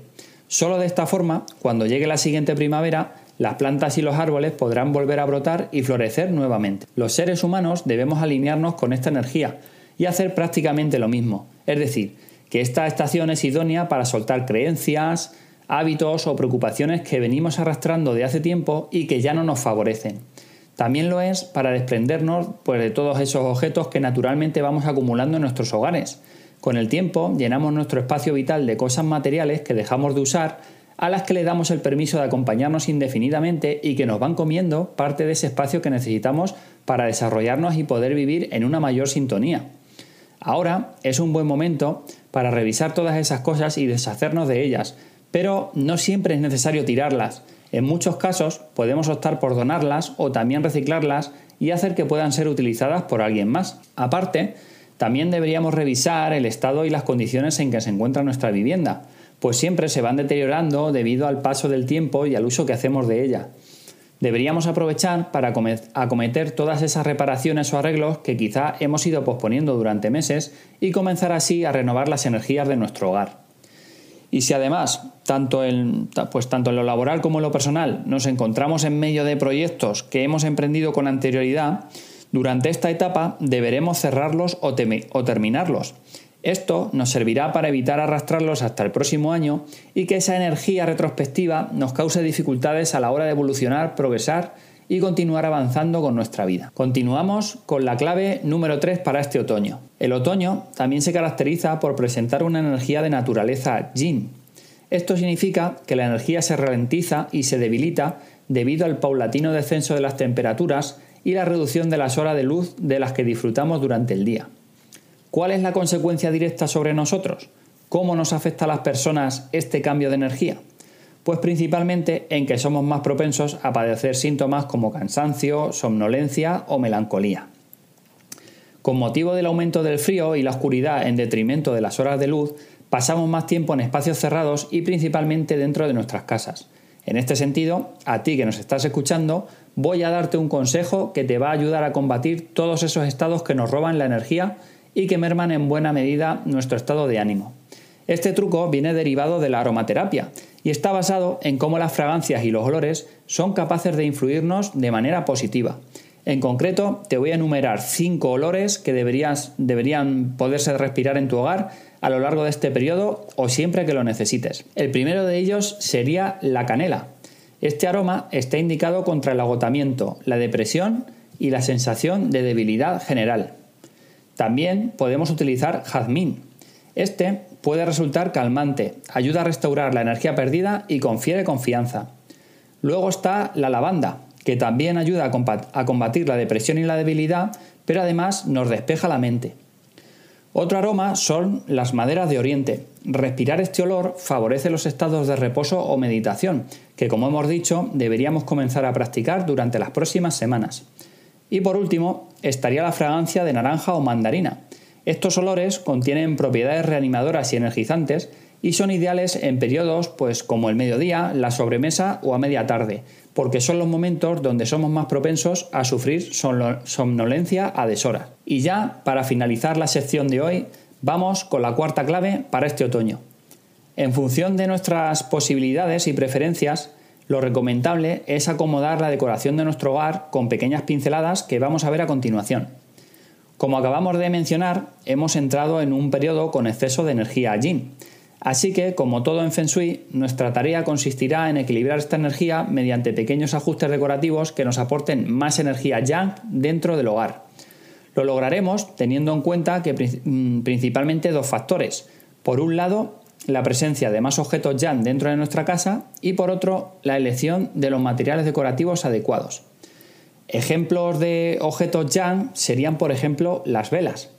Solo de esta forma, cuando llegue la siguiente primavera, las plantas y los árboles podrán volver a brotar y florecer nuevamente. Los seres humanos debemos alinearnos con esta energía y hacer prácticamente lo mismo, es decir, que esta estación es idónea para soltar creencias, hábitos o preocupaciones que venimos arrastrando de hace tiempo y que ya no nos favorecen. También lo es para desprendernos pues, de todos esos objetos que naturalmente vamos acumulando en nuestros hogares. Con el tiempo llenamos nuestro espacio vital de cosas materiales que dejamos de usar, a las que le damos el permiso de acompañarnos indefinidamente y que nos van comiendo parte de ese espacio que necesitamos para desarrollarnos y poder vivir en una mayor sintonía. Ahora es un buen momento para revisar todas esas cosas y deshacernos de ellas, pero no siempre es necesario tirarlas. En muchos casos podemos optar por donarlas o también reciclarlas y hacer que puedan ser utilizadas por alguien más. Aparte, también deberíamos revisar el estado y las condiciones en que se encuentra nuestra vivienda, pues siempre se van deteriorando debido al paso del tiempo y al uso que hacemos de ella. Deberíamos aprovechar para acometer todas esas reparaciones o arreglos que quizá hemos ido posponiendo durante meses y comenzar así a renovar las energías de nuestro hogar. Y si además, tanto en, pues tanto en lo laboral como en lo personal, nos encontramos en medio de proyectos que hemos emprendido con anterioridad, durante esta etapa deberemos cerrarlos o, o terminarlos. Esto nos servirá para evitar arrastrarlos hasta el próximo año y que esa energía retrospectiva nos cause dificultades a la hora de evolucionar, progresar y continuar avanzando con nuestra vida. Continuamos con la clave número 3 para este otoño. El otoño también se caracteriza por presentar una energía de naturaleza yin. Esto significa que la energía se ralentiza y se debilita debido al paulatino descenso de las temperaturas y la reducción de las horas de luz de las que disfrutamos durante el día. ¿Cuál es la consecuencia directa sobre nosotros? ¿Cómo nos afecta a las personas este cambio de energía? Pues principalmente en que somos más propensos a padecer síntomas como cansancio, somnolencia o melancolía. Con motivo del aumento del frío y la oscuridad en detrimento de las horas de luz, pasamos más tiempo en espacios cerrados y principalmente dentro de nuestras casas. En este sentido, a ti que nos estás escuchando, voy a darte un consejo que te va a ayudar a combatir todos esos estados que nos roban la energía y que merman en buena medida nuestro estado de ánimo. Este truco viene derivado de la aromaterapia y está basado en cómo las fragancias y los olores son capaces de influirnos de manera positiva. En concreto, te voy a enumerar cinco olores que deberían poderse respirar en tu hogar a lo largo de este periodo o siempre que lo necesites. El primero de ellos sería la canela. Este aroma está indicado contra el agotamiento, la depresión y la sensación de debilidad general. También podemos utilizar jazmín. Este puede resultar calmante, ayuda a restaurar la energía perdida y confiere confianza. Luego está la lavanda, que también ayuda a combatir la depresión y la debilidad, pero además nos despeja la mente. Otro aroma son las maderas de Oriente. Respirar este olor favorece los estados de reposo o meditación, que como hemos dicho deberíamos comenzar a practicar durante las próximas semanas. Y por último, estaría la fragancia de naranja o mandarina. Estos olores contienen propiedades reanimadoras y energizantes y son ideales en periodos pues como el mediodía, la sobremesa o a media tarde, porque son los momentos donde somos más propensos a sufrir somnolencia a deshora. Y ya, para finalizar la sección de hoy, vamos con la cuarta clave para este otoño. En función de nuestras posibilidades y preferencias, lo recomendable es acomodar la decoración de nuestro hogar con pequeñas pinceladas que vamos a ver a continuación. Como acabamos de mencionar, hemos entrado en un periodo con exceso de energía yin. Así que, como todo en Feng Shui, nuestra tarea consistirá en equilibrar esta energía mediante pequeños ajustes decorativos que nos aporten más energía yang dentro del hogar. Lo lograremos teniendo en cuenta que mm, principalmente dos factores. Por un lado, la presencia de más objetos yang dentro de nuestra casa y por otro, la elección de los materiales decorativos adecuados. Ejemplos de objetos yang serían, por ejemplo, las velas.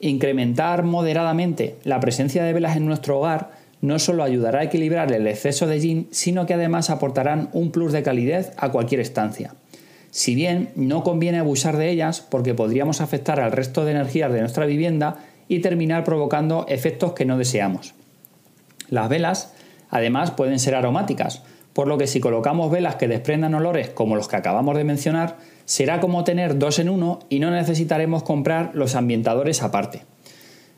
Incrementar moderadamente la presencia de velas en nuestro hogar no solo ayudará a equilibrar el exceso de yin, sino que además aportarán un plus de calidez a cualquier estancia. Si bien no conviene abusar de ellas porque podríamos afectar al resto de energías de nuestra vivienda y terminar provocando efectos que no deseamos. Las velas, además, pueden ser aromáticas, por lo que si colocamos velas que desprendan olores como los que acabamos de mencionar, será como tener dos en uno y no necesitaremos comprar los ambientadores aparte.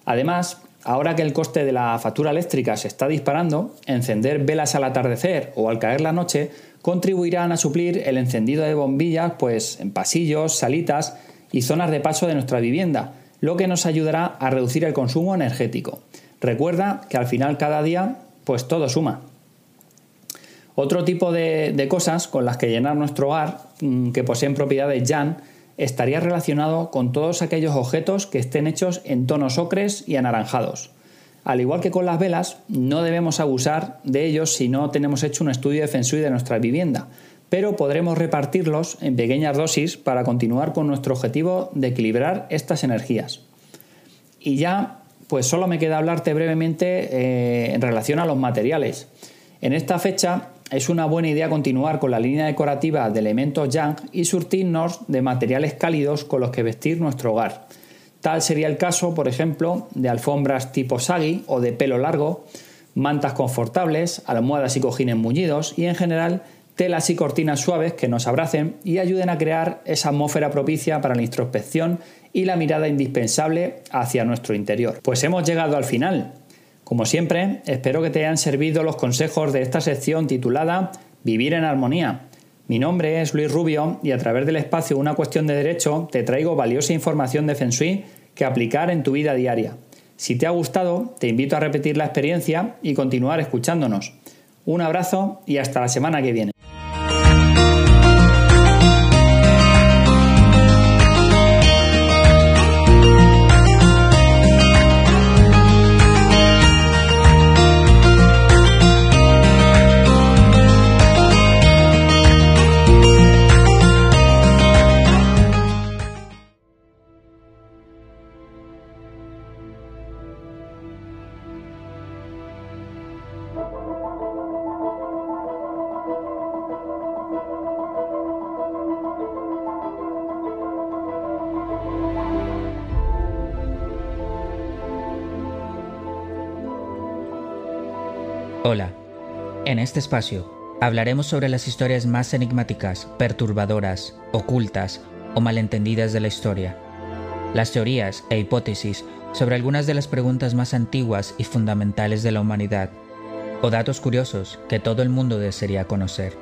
Además, ahora que el coste de la factura eléctrica se está disparando, encender velas al atardecer o al caer la noche contribuirán a suplir el encendido de bombillas pues en pasillos, salitas y zonas de paso de nuestra vivienda, lo que nos ayudará a reducir el consumo energético. Recuerda que al final cada día, pues todo suma. Otro tipo de, cosas con las que llenar nuestro hogar, mm, que poseen propiedades Jan, estaría relacionado con todos aquellos objetos que estén hechos en tonos ocres y anaranjados. Al igual que con las velas, no debemos abusar de ellos si no tenemos hecho un estudio de Feng de nuestra vivienda, pero podremos repartirlos en pequeñas dosis para continuar con nuestro objetivo de equilibrar estas energías. Y ya pues solo me queda hablarte brevemente eh, en relación a los materiales. En esta fecha es una buena idea continuar con la línea decorativa de elementos yang y surtirnos de materiales cálidos con los que vestir nuestro hogar. Tal sería el caso, por ejemplo, de alfombras tipo sagi o de pelo largo, mantas confortables, almohadas y cojines mullidos y en general telas y cortinas suaves que nos abracen y ayuden a crear esa atmósfera propicia para la introspección y la mirada indispensable hacia nuestro interior. Pues hemos llegado al final. Como siempre, espero que te hayan servido los consejos de esta sección titulada Vivir en Armonía. Mi nombre es Luis Rubio y a través del espacio Una cuestión de derecho te traigo valiosa información de Feng Shui que aplicar en tu vida diaria. Si te ha gustado, te invito a repetir la experiencia y continuar escuchándonos. Un abrazo y hasta la semana que viene.
Hola. En este espacio hablaremos sobre las historias más enigmáticas, perturbadoras, ocultas o malentendidas de la historia. Las teorías e hipótesis sobre algunas de las preguntas más antiguas y fundamentales de la humanidad, o datos curiosos que todo el mundo desearía conocer.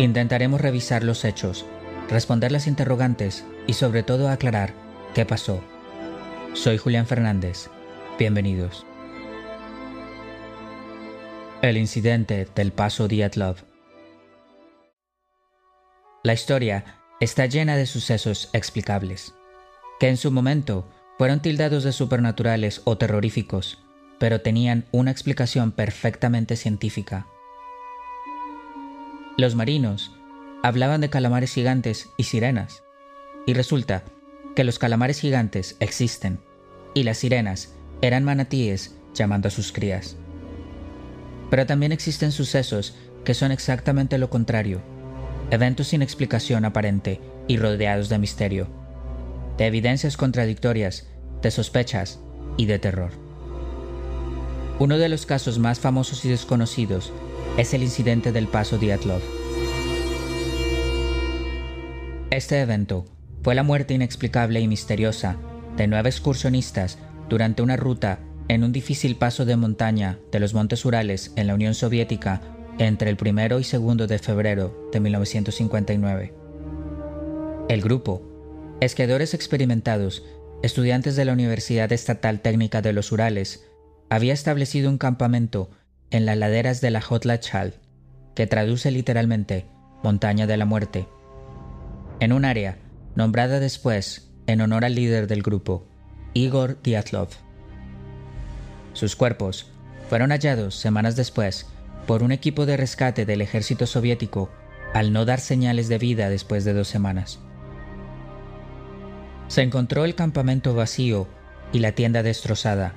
Intentaremos revisar los hechos, responder las interrogantes y sobre todo aclarar qué pasó. Soy Julián Fernández. Bienvenidos. El incidente del paso Dietlov. La historia está llena de sucesos explicables, que en su momento fueron tildados de supernaturales o terroríficos, pero tenían una explicación perfectamente científica. Los marinos hablaban de calamares gigantes y sirenas, y resulta que los calamares gigantes existen, y las sirenas eran manatíes llamando a sus crías. Pero también existen sucesos que son exactamente lo contrario, eventos sin explicación aparente y rodeados de misterio, de evidencias contradictorias, de sospechas y de terror. Uno de los casos más famosos y desconocidos es el incidente del paso Dyatlov. Este evento fue la muerte inexplicable y misteriosa de nueve excursionistas durante una ruta en un difícil paso de montaña de los Montes Urales en la Unión Soviética entre el 1 y 2 de febrero de 1959. El grupo, esquiadores experimentados, estudiantes de la Universidad Estatal Técnica de los Urales, había establecido un campamento en las laderas de la Hotlachal, que traduce literalmente Montaña de la Muerte, en un área nombrada después en honor al líder del grupo, Igor Dyatlov. Sus cuerpos fueron hallados semanas después por un equipo de rescate del ejército soviético al no dar señales de vida después de dos semanas. Se encontró el campamento vacío y la tienda destrozada.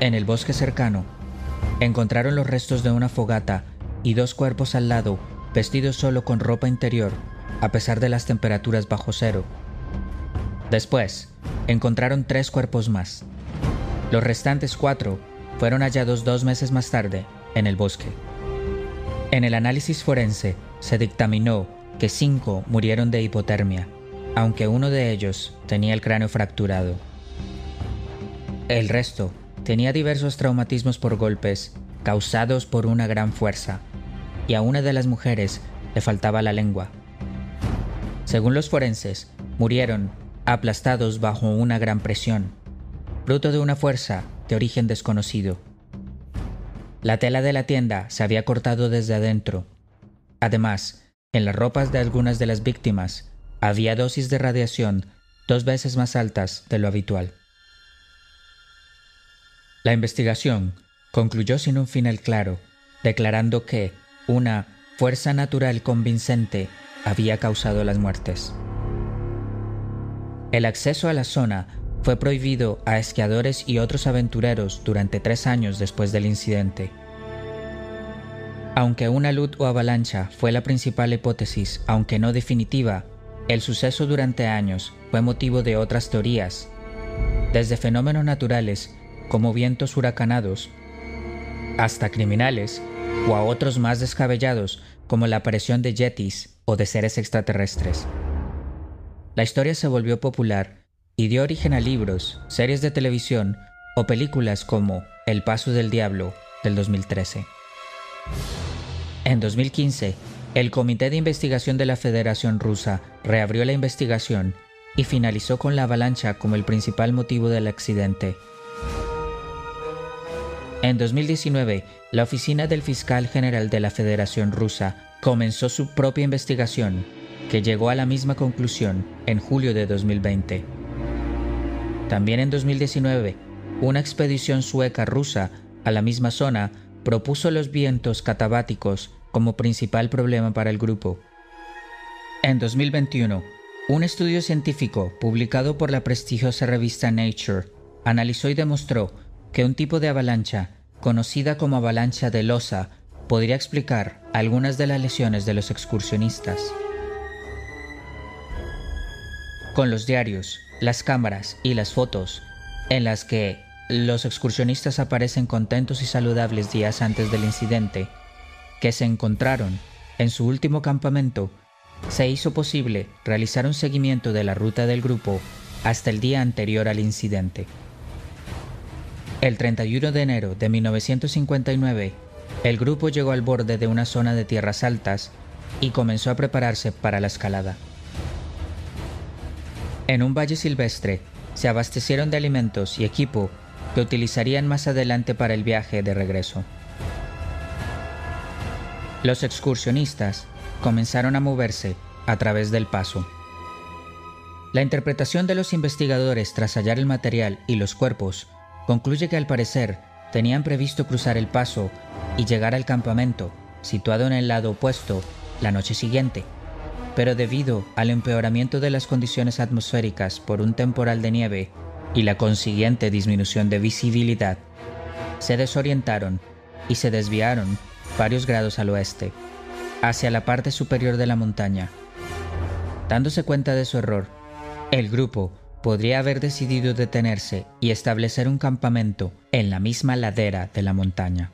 En el bosque cercano, encontraron los restos de una fogata y dos cuerpos al lado, vestidos solo con ropa interior, a pesar de las temperaturas bajo cero. Después, encontraron tres cuerpos más, los restantes cuatro fueron hallados dos meses más tarde en el bosque. En el análisis forense se dictaminó que cinco murieron de hipotermia, aunque uno de ellos tenía el cráneo fracturado. El resto tenía diversos traumatismos por golpes causados por una gran fuerza, y a una de las mujeres le faltaba la lengua. Según los forenses, murieron aplastados bajo una gran presión fruto de una fuerza de origen desconocido. La tela de la tienda se había cortado desde adentro. Además, en las ropas de algunas de las víctimas había dosis de radiación dos veces más altas de lo habitual. La investigación concluyó sin un final claro, declarando que una fuerza natural convincente había causado las muertes. El acceso a la zona fue prohibido a esquiadores y otros aventureros durante tres años después del incidente. Aunque una luz o avalancha fue la principal hipótesis, aunque no definitiva, el suceso durante años fue motivo de otras teorías, desde fenómenos naturales como vientos huracanados, hasta criminales o a otros más descabellados como la aparición de yetis o de seres extraterrestres. La historia se volvió popular y dio origen a libros, series de televisión o películas como El Paso del Diablo del 2013. En 2015, el Comité de Investigación de la Federación Rusa reabrió la investigación y finalizó con la avalancha como el principal motivo del accidente. En 2019, la Oficina del Fiscal General de la Federación Rusa comenzó su propia investigación, que llegó a la misma conclusión en julio de 2020. También en 2019, una expedición sueca rusa a la misma zona propuso los vientos catabáticos como principal problema para el grupo. En 2021, un estudio científico publicado por la prestigiosa revista Nature analizó y demostró que un tipo de avalancha, conocida como avalancha de losa, podría explicar algunas de las lesiones de los excursionistas. Con los diarios, las cámaras y las fotos, en las que los excursionistas aparecen contentos y saludables días antes del incidente, que se encontraron en su último campamento se hizo posible realizar un seguimiento de la ruta del grupo hasta el día anterior al incidente. El 31 de enero de 1959, el grupo llegó al borde de una zona de tierras altas y comenzó a prepararse para la escalada. En un valle silvestre, se abastecieron de alimentos y equipo que utilizarían más adelante para el viaje de regreso. Los excursionistas comenzaron a moverse a través del paso. La interpretación de los investigadores tras hallar el material y los cuerpos concluye que al parecer tenían previsto cruzar el paso y llegar al campamento, situado en el lado opuesto, la noche siguiente. Pero debido al empeoramiento de las condiciones atmosféricas por un temporal de nieve y la consiguiente disminución de visibilidad, se desorientaron y se desviaron varios grados al oeste hacia la parte superior de la montaña. Dándose cuenta de su error, el grupo podría haber decidido detenerse y establecer un campamento en la misma ladera de la montaña.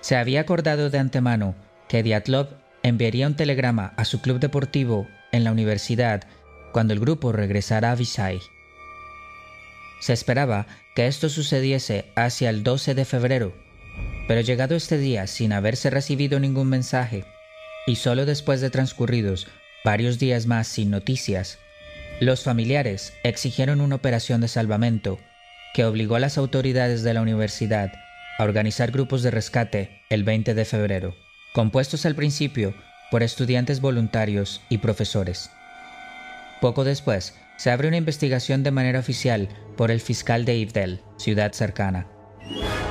Se había acordado de antemano que Diatlov enviaría un telegrama a su club deportivo en la universidad cuando el grupo regresara a Visay. Se esperaba que esto sucediese hacia el 12 de febrero, pero llegado este día sin haberse recibido ningún mensaje, y solo después de transcurridos varios días más sin noticias, los familiares exigieron una operación de salvamento que obligó a las autoridades de la universidad a organizar grupos de rescate el 20 de febrero, compuestos al principio por estudiantes voluntarios y profesores. Poco después, se abre una investigación de manera oficial por el fiscal de Ivdel, ciudad cercana.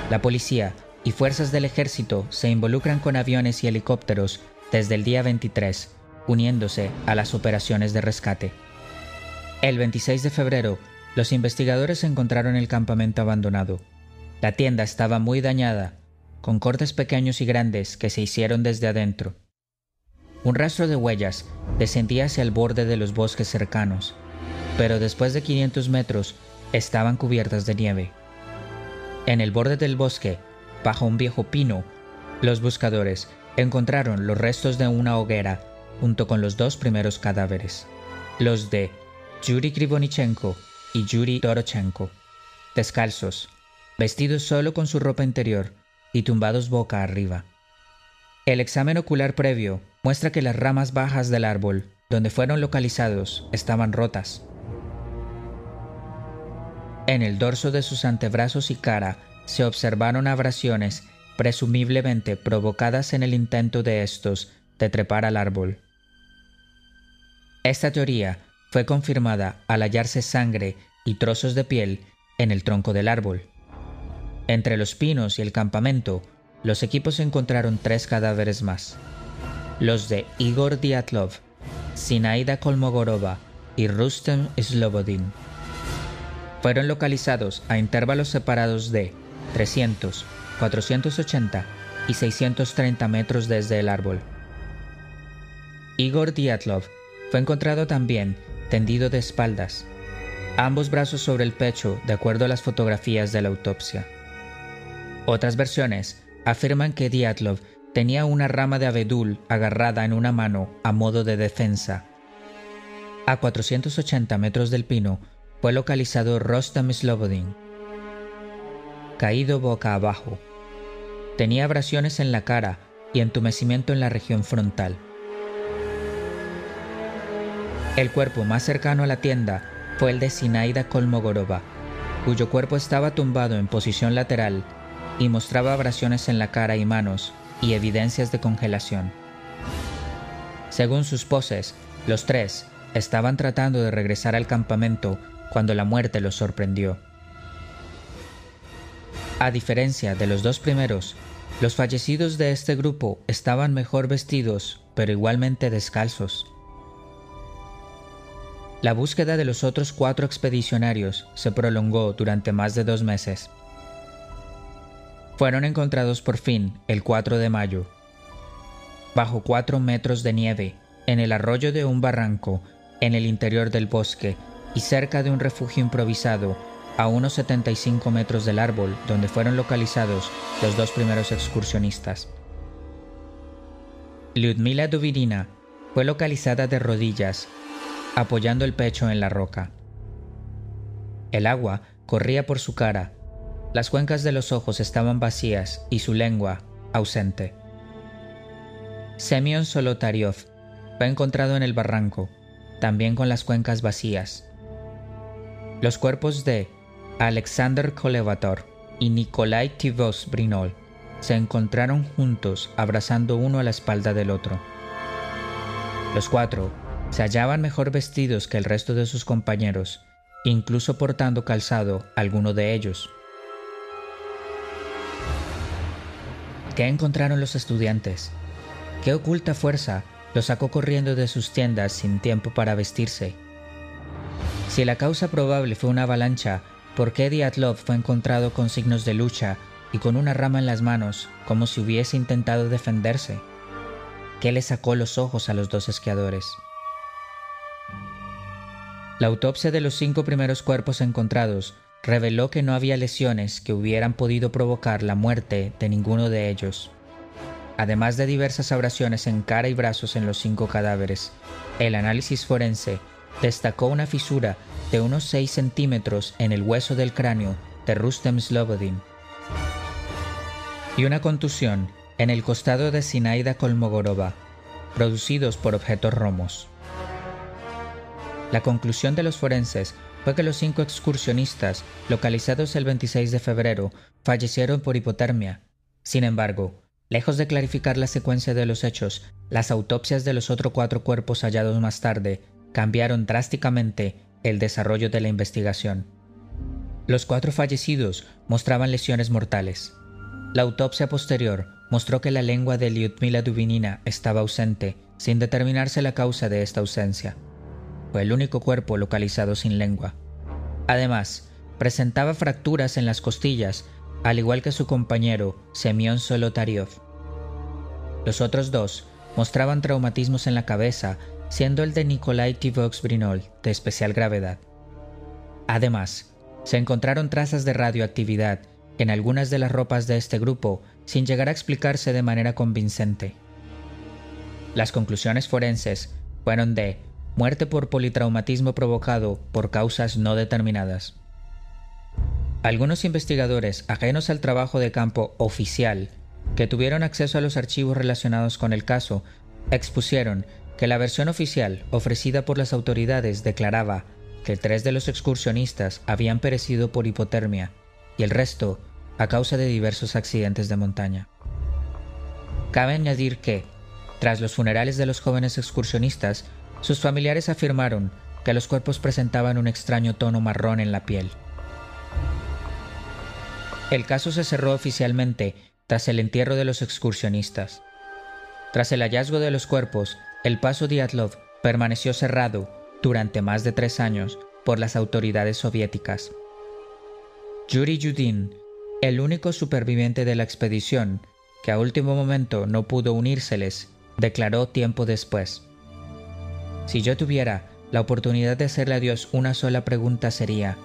La policía y fuerzas del ejército se involucran con aviones y helicópteros desde el día 23, uniéndose a las operaciones de rescate. El 26 de febrero, los investigadores encontraron el campamento abandonado. La tienda estaba muy dañada, con cortes pequeños y grandes que se hicieron desde adentro. Un rastro de huellas descendía hacia el borde de los bosques cercanos, pero después de 500 metros estaban cubiertas de nieve. En el borde del bosque bajo un viejo pino, los buscadores encontraron los restos de una hoguera junto con los dos primeros cadáveres, los de Yuri Krivonichenko y Yuri Dorochenko, descalzos, vestidos solo con su ropa interior y tumbados boca arriba. El examen ocular previo muestra que las ramas bajas del árbol donde fueron localizados estaban rotas. En el dorso de sus antebrazos y cara se observaron abrasiones presumiblemente provocadas en el intento de estos de trepar al árbol. Esta teoría fue confirmada al hallarse sangre y trozos de piel en el tronco del árbol. Entre los pinos y el campamento, los equipos encontraron tres cadáveres más. Los de Igor Diatlov, Sinaida Kolmogorova y Rustem Slobodin. Fueron localizados a intervalos separados de 300, 480 y 630 metros desde el árbol. Igor Diatlov fue encontrado también tendido de espaldas, ambos brazos sobre el pecho de acuerdo a las fotografías de la autopsia. Otras versiones afirman que Diatlov tenía una rama de abedul agarrada en una mano a modo de defensa. A 480 metros del pino fue localizado Rostam Slobodin, caído boca abajo. Tenía abrasiones en la cara y entumecimiento en la región frontal. El cuerpo más cercano a la tienda fue el de Sinaida Kolmogorova, cuyo cuerpo estaba tumbado en posición lateral y mostraba abrasiones en la cara y manos y evidencias de congelación. Según sus poses, los tres estaban tratando de regresar al campamento cuando la muerte los sorprendió. A diferencia de los dos primeros, los fallecidos de este grupo estaban mejor vestidos, pero igualmente descalzos. La búsqueda de los otros cuatro expedicionarios se prolongó durante más de dos meses. Fueron encontrados por fin el 4 de mayo, bajo cuatro metros de nieve, en el arroyo de un barranco, en el interior del bosque y cerca de un refugio improvisado a unos 75 metros del árbol donde fueron localizados los dos primeros excursionistas. Lyudmila Duvirina fue localizada de rodillas apoyando el pecho en la roca. El agua corría por su cara, las cuencas de los ojos estaban vacías y su lengua ausente. Semyon Solotariov fue encontrado en el barranco, también con las cuencas vacías. Los cuerpos de Alexander Kolevator y Nikolai Tivos Brinol se encontraron juntos abrazando uno a la espalda del otro. Los cuatro se hallaban mejor vestidos que el resto de sus compañeros, incluso portando calzado alguno de ellos. ¿Qué encontraron los estudiantes? ¿Qué oculta fuerza los sacó corriendo de sus tiendas sin tiempo para vestirse? Si la causa probable fue una avalancha, ¿por qué Diatlov fue encontrado con signos de lucha y con una rama en las manos como si hubiese intentado defenderse? ¿Qué le sacó los ojos a los dos esquiadores? La autopsia de los cinco primeros cuerpos encontrados reveló que no había lesiones que hubieran podido provocar la muerte de ninguno de ellos. Además de diversas abrasiones en cara y brazos en los cinco cadáveres, el análisis forense destacó una fisura de unos 6 centímetros en el hueso del cráneo de Rustem Slobodin y una contusión en el costado de Sinaida Kolmogorova, producidos por objetos romos. La conclusión de los forenses fue que los cinco excursionistas, localizados el 26 de febrero, fallecieron por hipotermia. Sin embargo, lejos de clarificar la secuencia de los hechos, las autopsias de los otros cuatro cuerpos hallados más tarde cambiaron drásticamente el desarrollo de la investigación. Los cuatro fallecidos mostraban lesiones mortales. La autopsia posterior mostró que la lengua de Lyudmila Dubinina estaba ausente, sin determinarse la causa de esta ausencia fue el único cuerpo localizado sin lengua. Además, presentaba fracturas en las costillas, al igual que su compañero, Semyon Solotariov. Los otros dos mostraban traumatismos en la cabeza, siendo el de Nikolai Tivox Brinol de especial gravedad. Además, se encontraron trazas de radioactividad en algunas de las ropas de este grupo sin llegar a explicarse de manera convincente. Las conclusiones forenses fueron de muerte por politraumatismo provocado por causas no determinadas. Algunos investigadores ajenos al trabajo de campo oficial, que tuvieron acceso a los archivos relacionados con el caso, expusieron que la versión oficial ofrecida por las autoridades declaraba que tres de los excursionistas habían perecido por hipotermia y el resto a causa de diversos accidentes de montaña. Cabe añadir que, tras los funerales de los jóvenes excursionistas, sus familiares afirmaron que los cuerpos presentaban un extraño tono marrón en la piel. El caso se cerró oficialmente tras el entierro de los excursionistas. Tras el hallazgo de los cuerpos, el paso Diatlov permaneció cerrado durante más de tres años por las autoridades soviéticas. Yuri Yudin, el único superviviente de la expedición, que a último momento no pudo unírseles, declaró tiempo después. Si yo tuviera la oportunidad de hacerle a Dios una sola pregunta sería,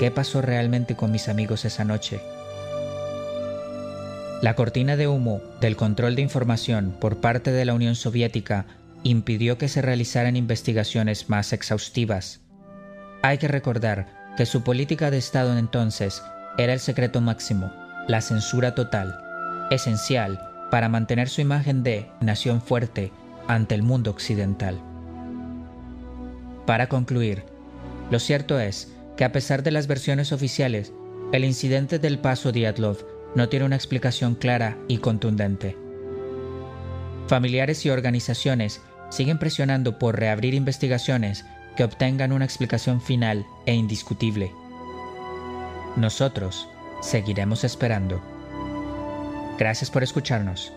¿qué pasó realmente con mis amigos esa noche? La cortina de humo del control de información por parte de la Unión Soviética impidió que se realizaran investigaciones más exhaustivas. Hay que recordar que su política de Estado entonces era el secreto máximo, la censura total, esencial para mantener su imagen de nación fuerte ante el mundo occidental. Para concluir, lo cierto es que a pesar de las versiones oficiales, el incidente del paso Diatlov no tiene una explicación clara y contundente. Familiares y organizaciones siguen presionando por reabrir investigaciones que obtengan una explicación final e indiscutible. Nosotros seguiremos esperando. Gracias por escucharnos.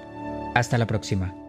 Hasta la próxima.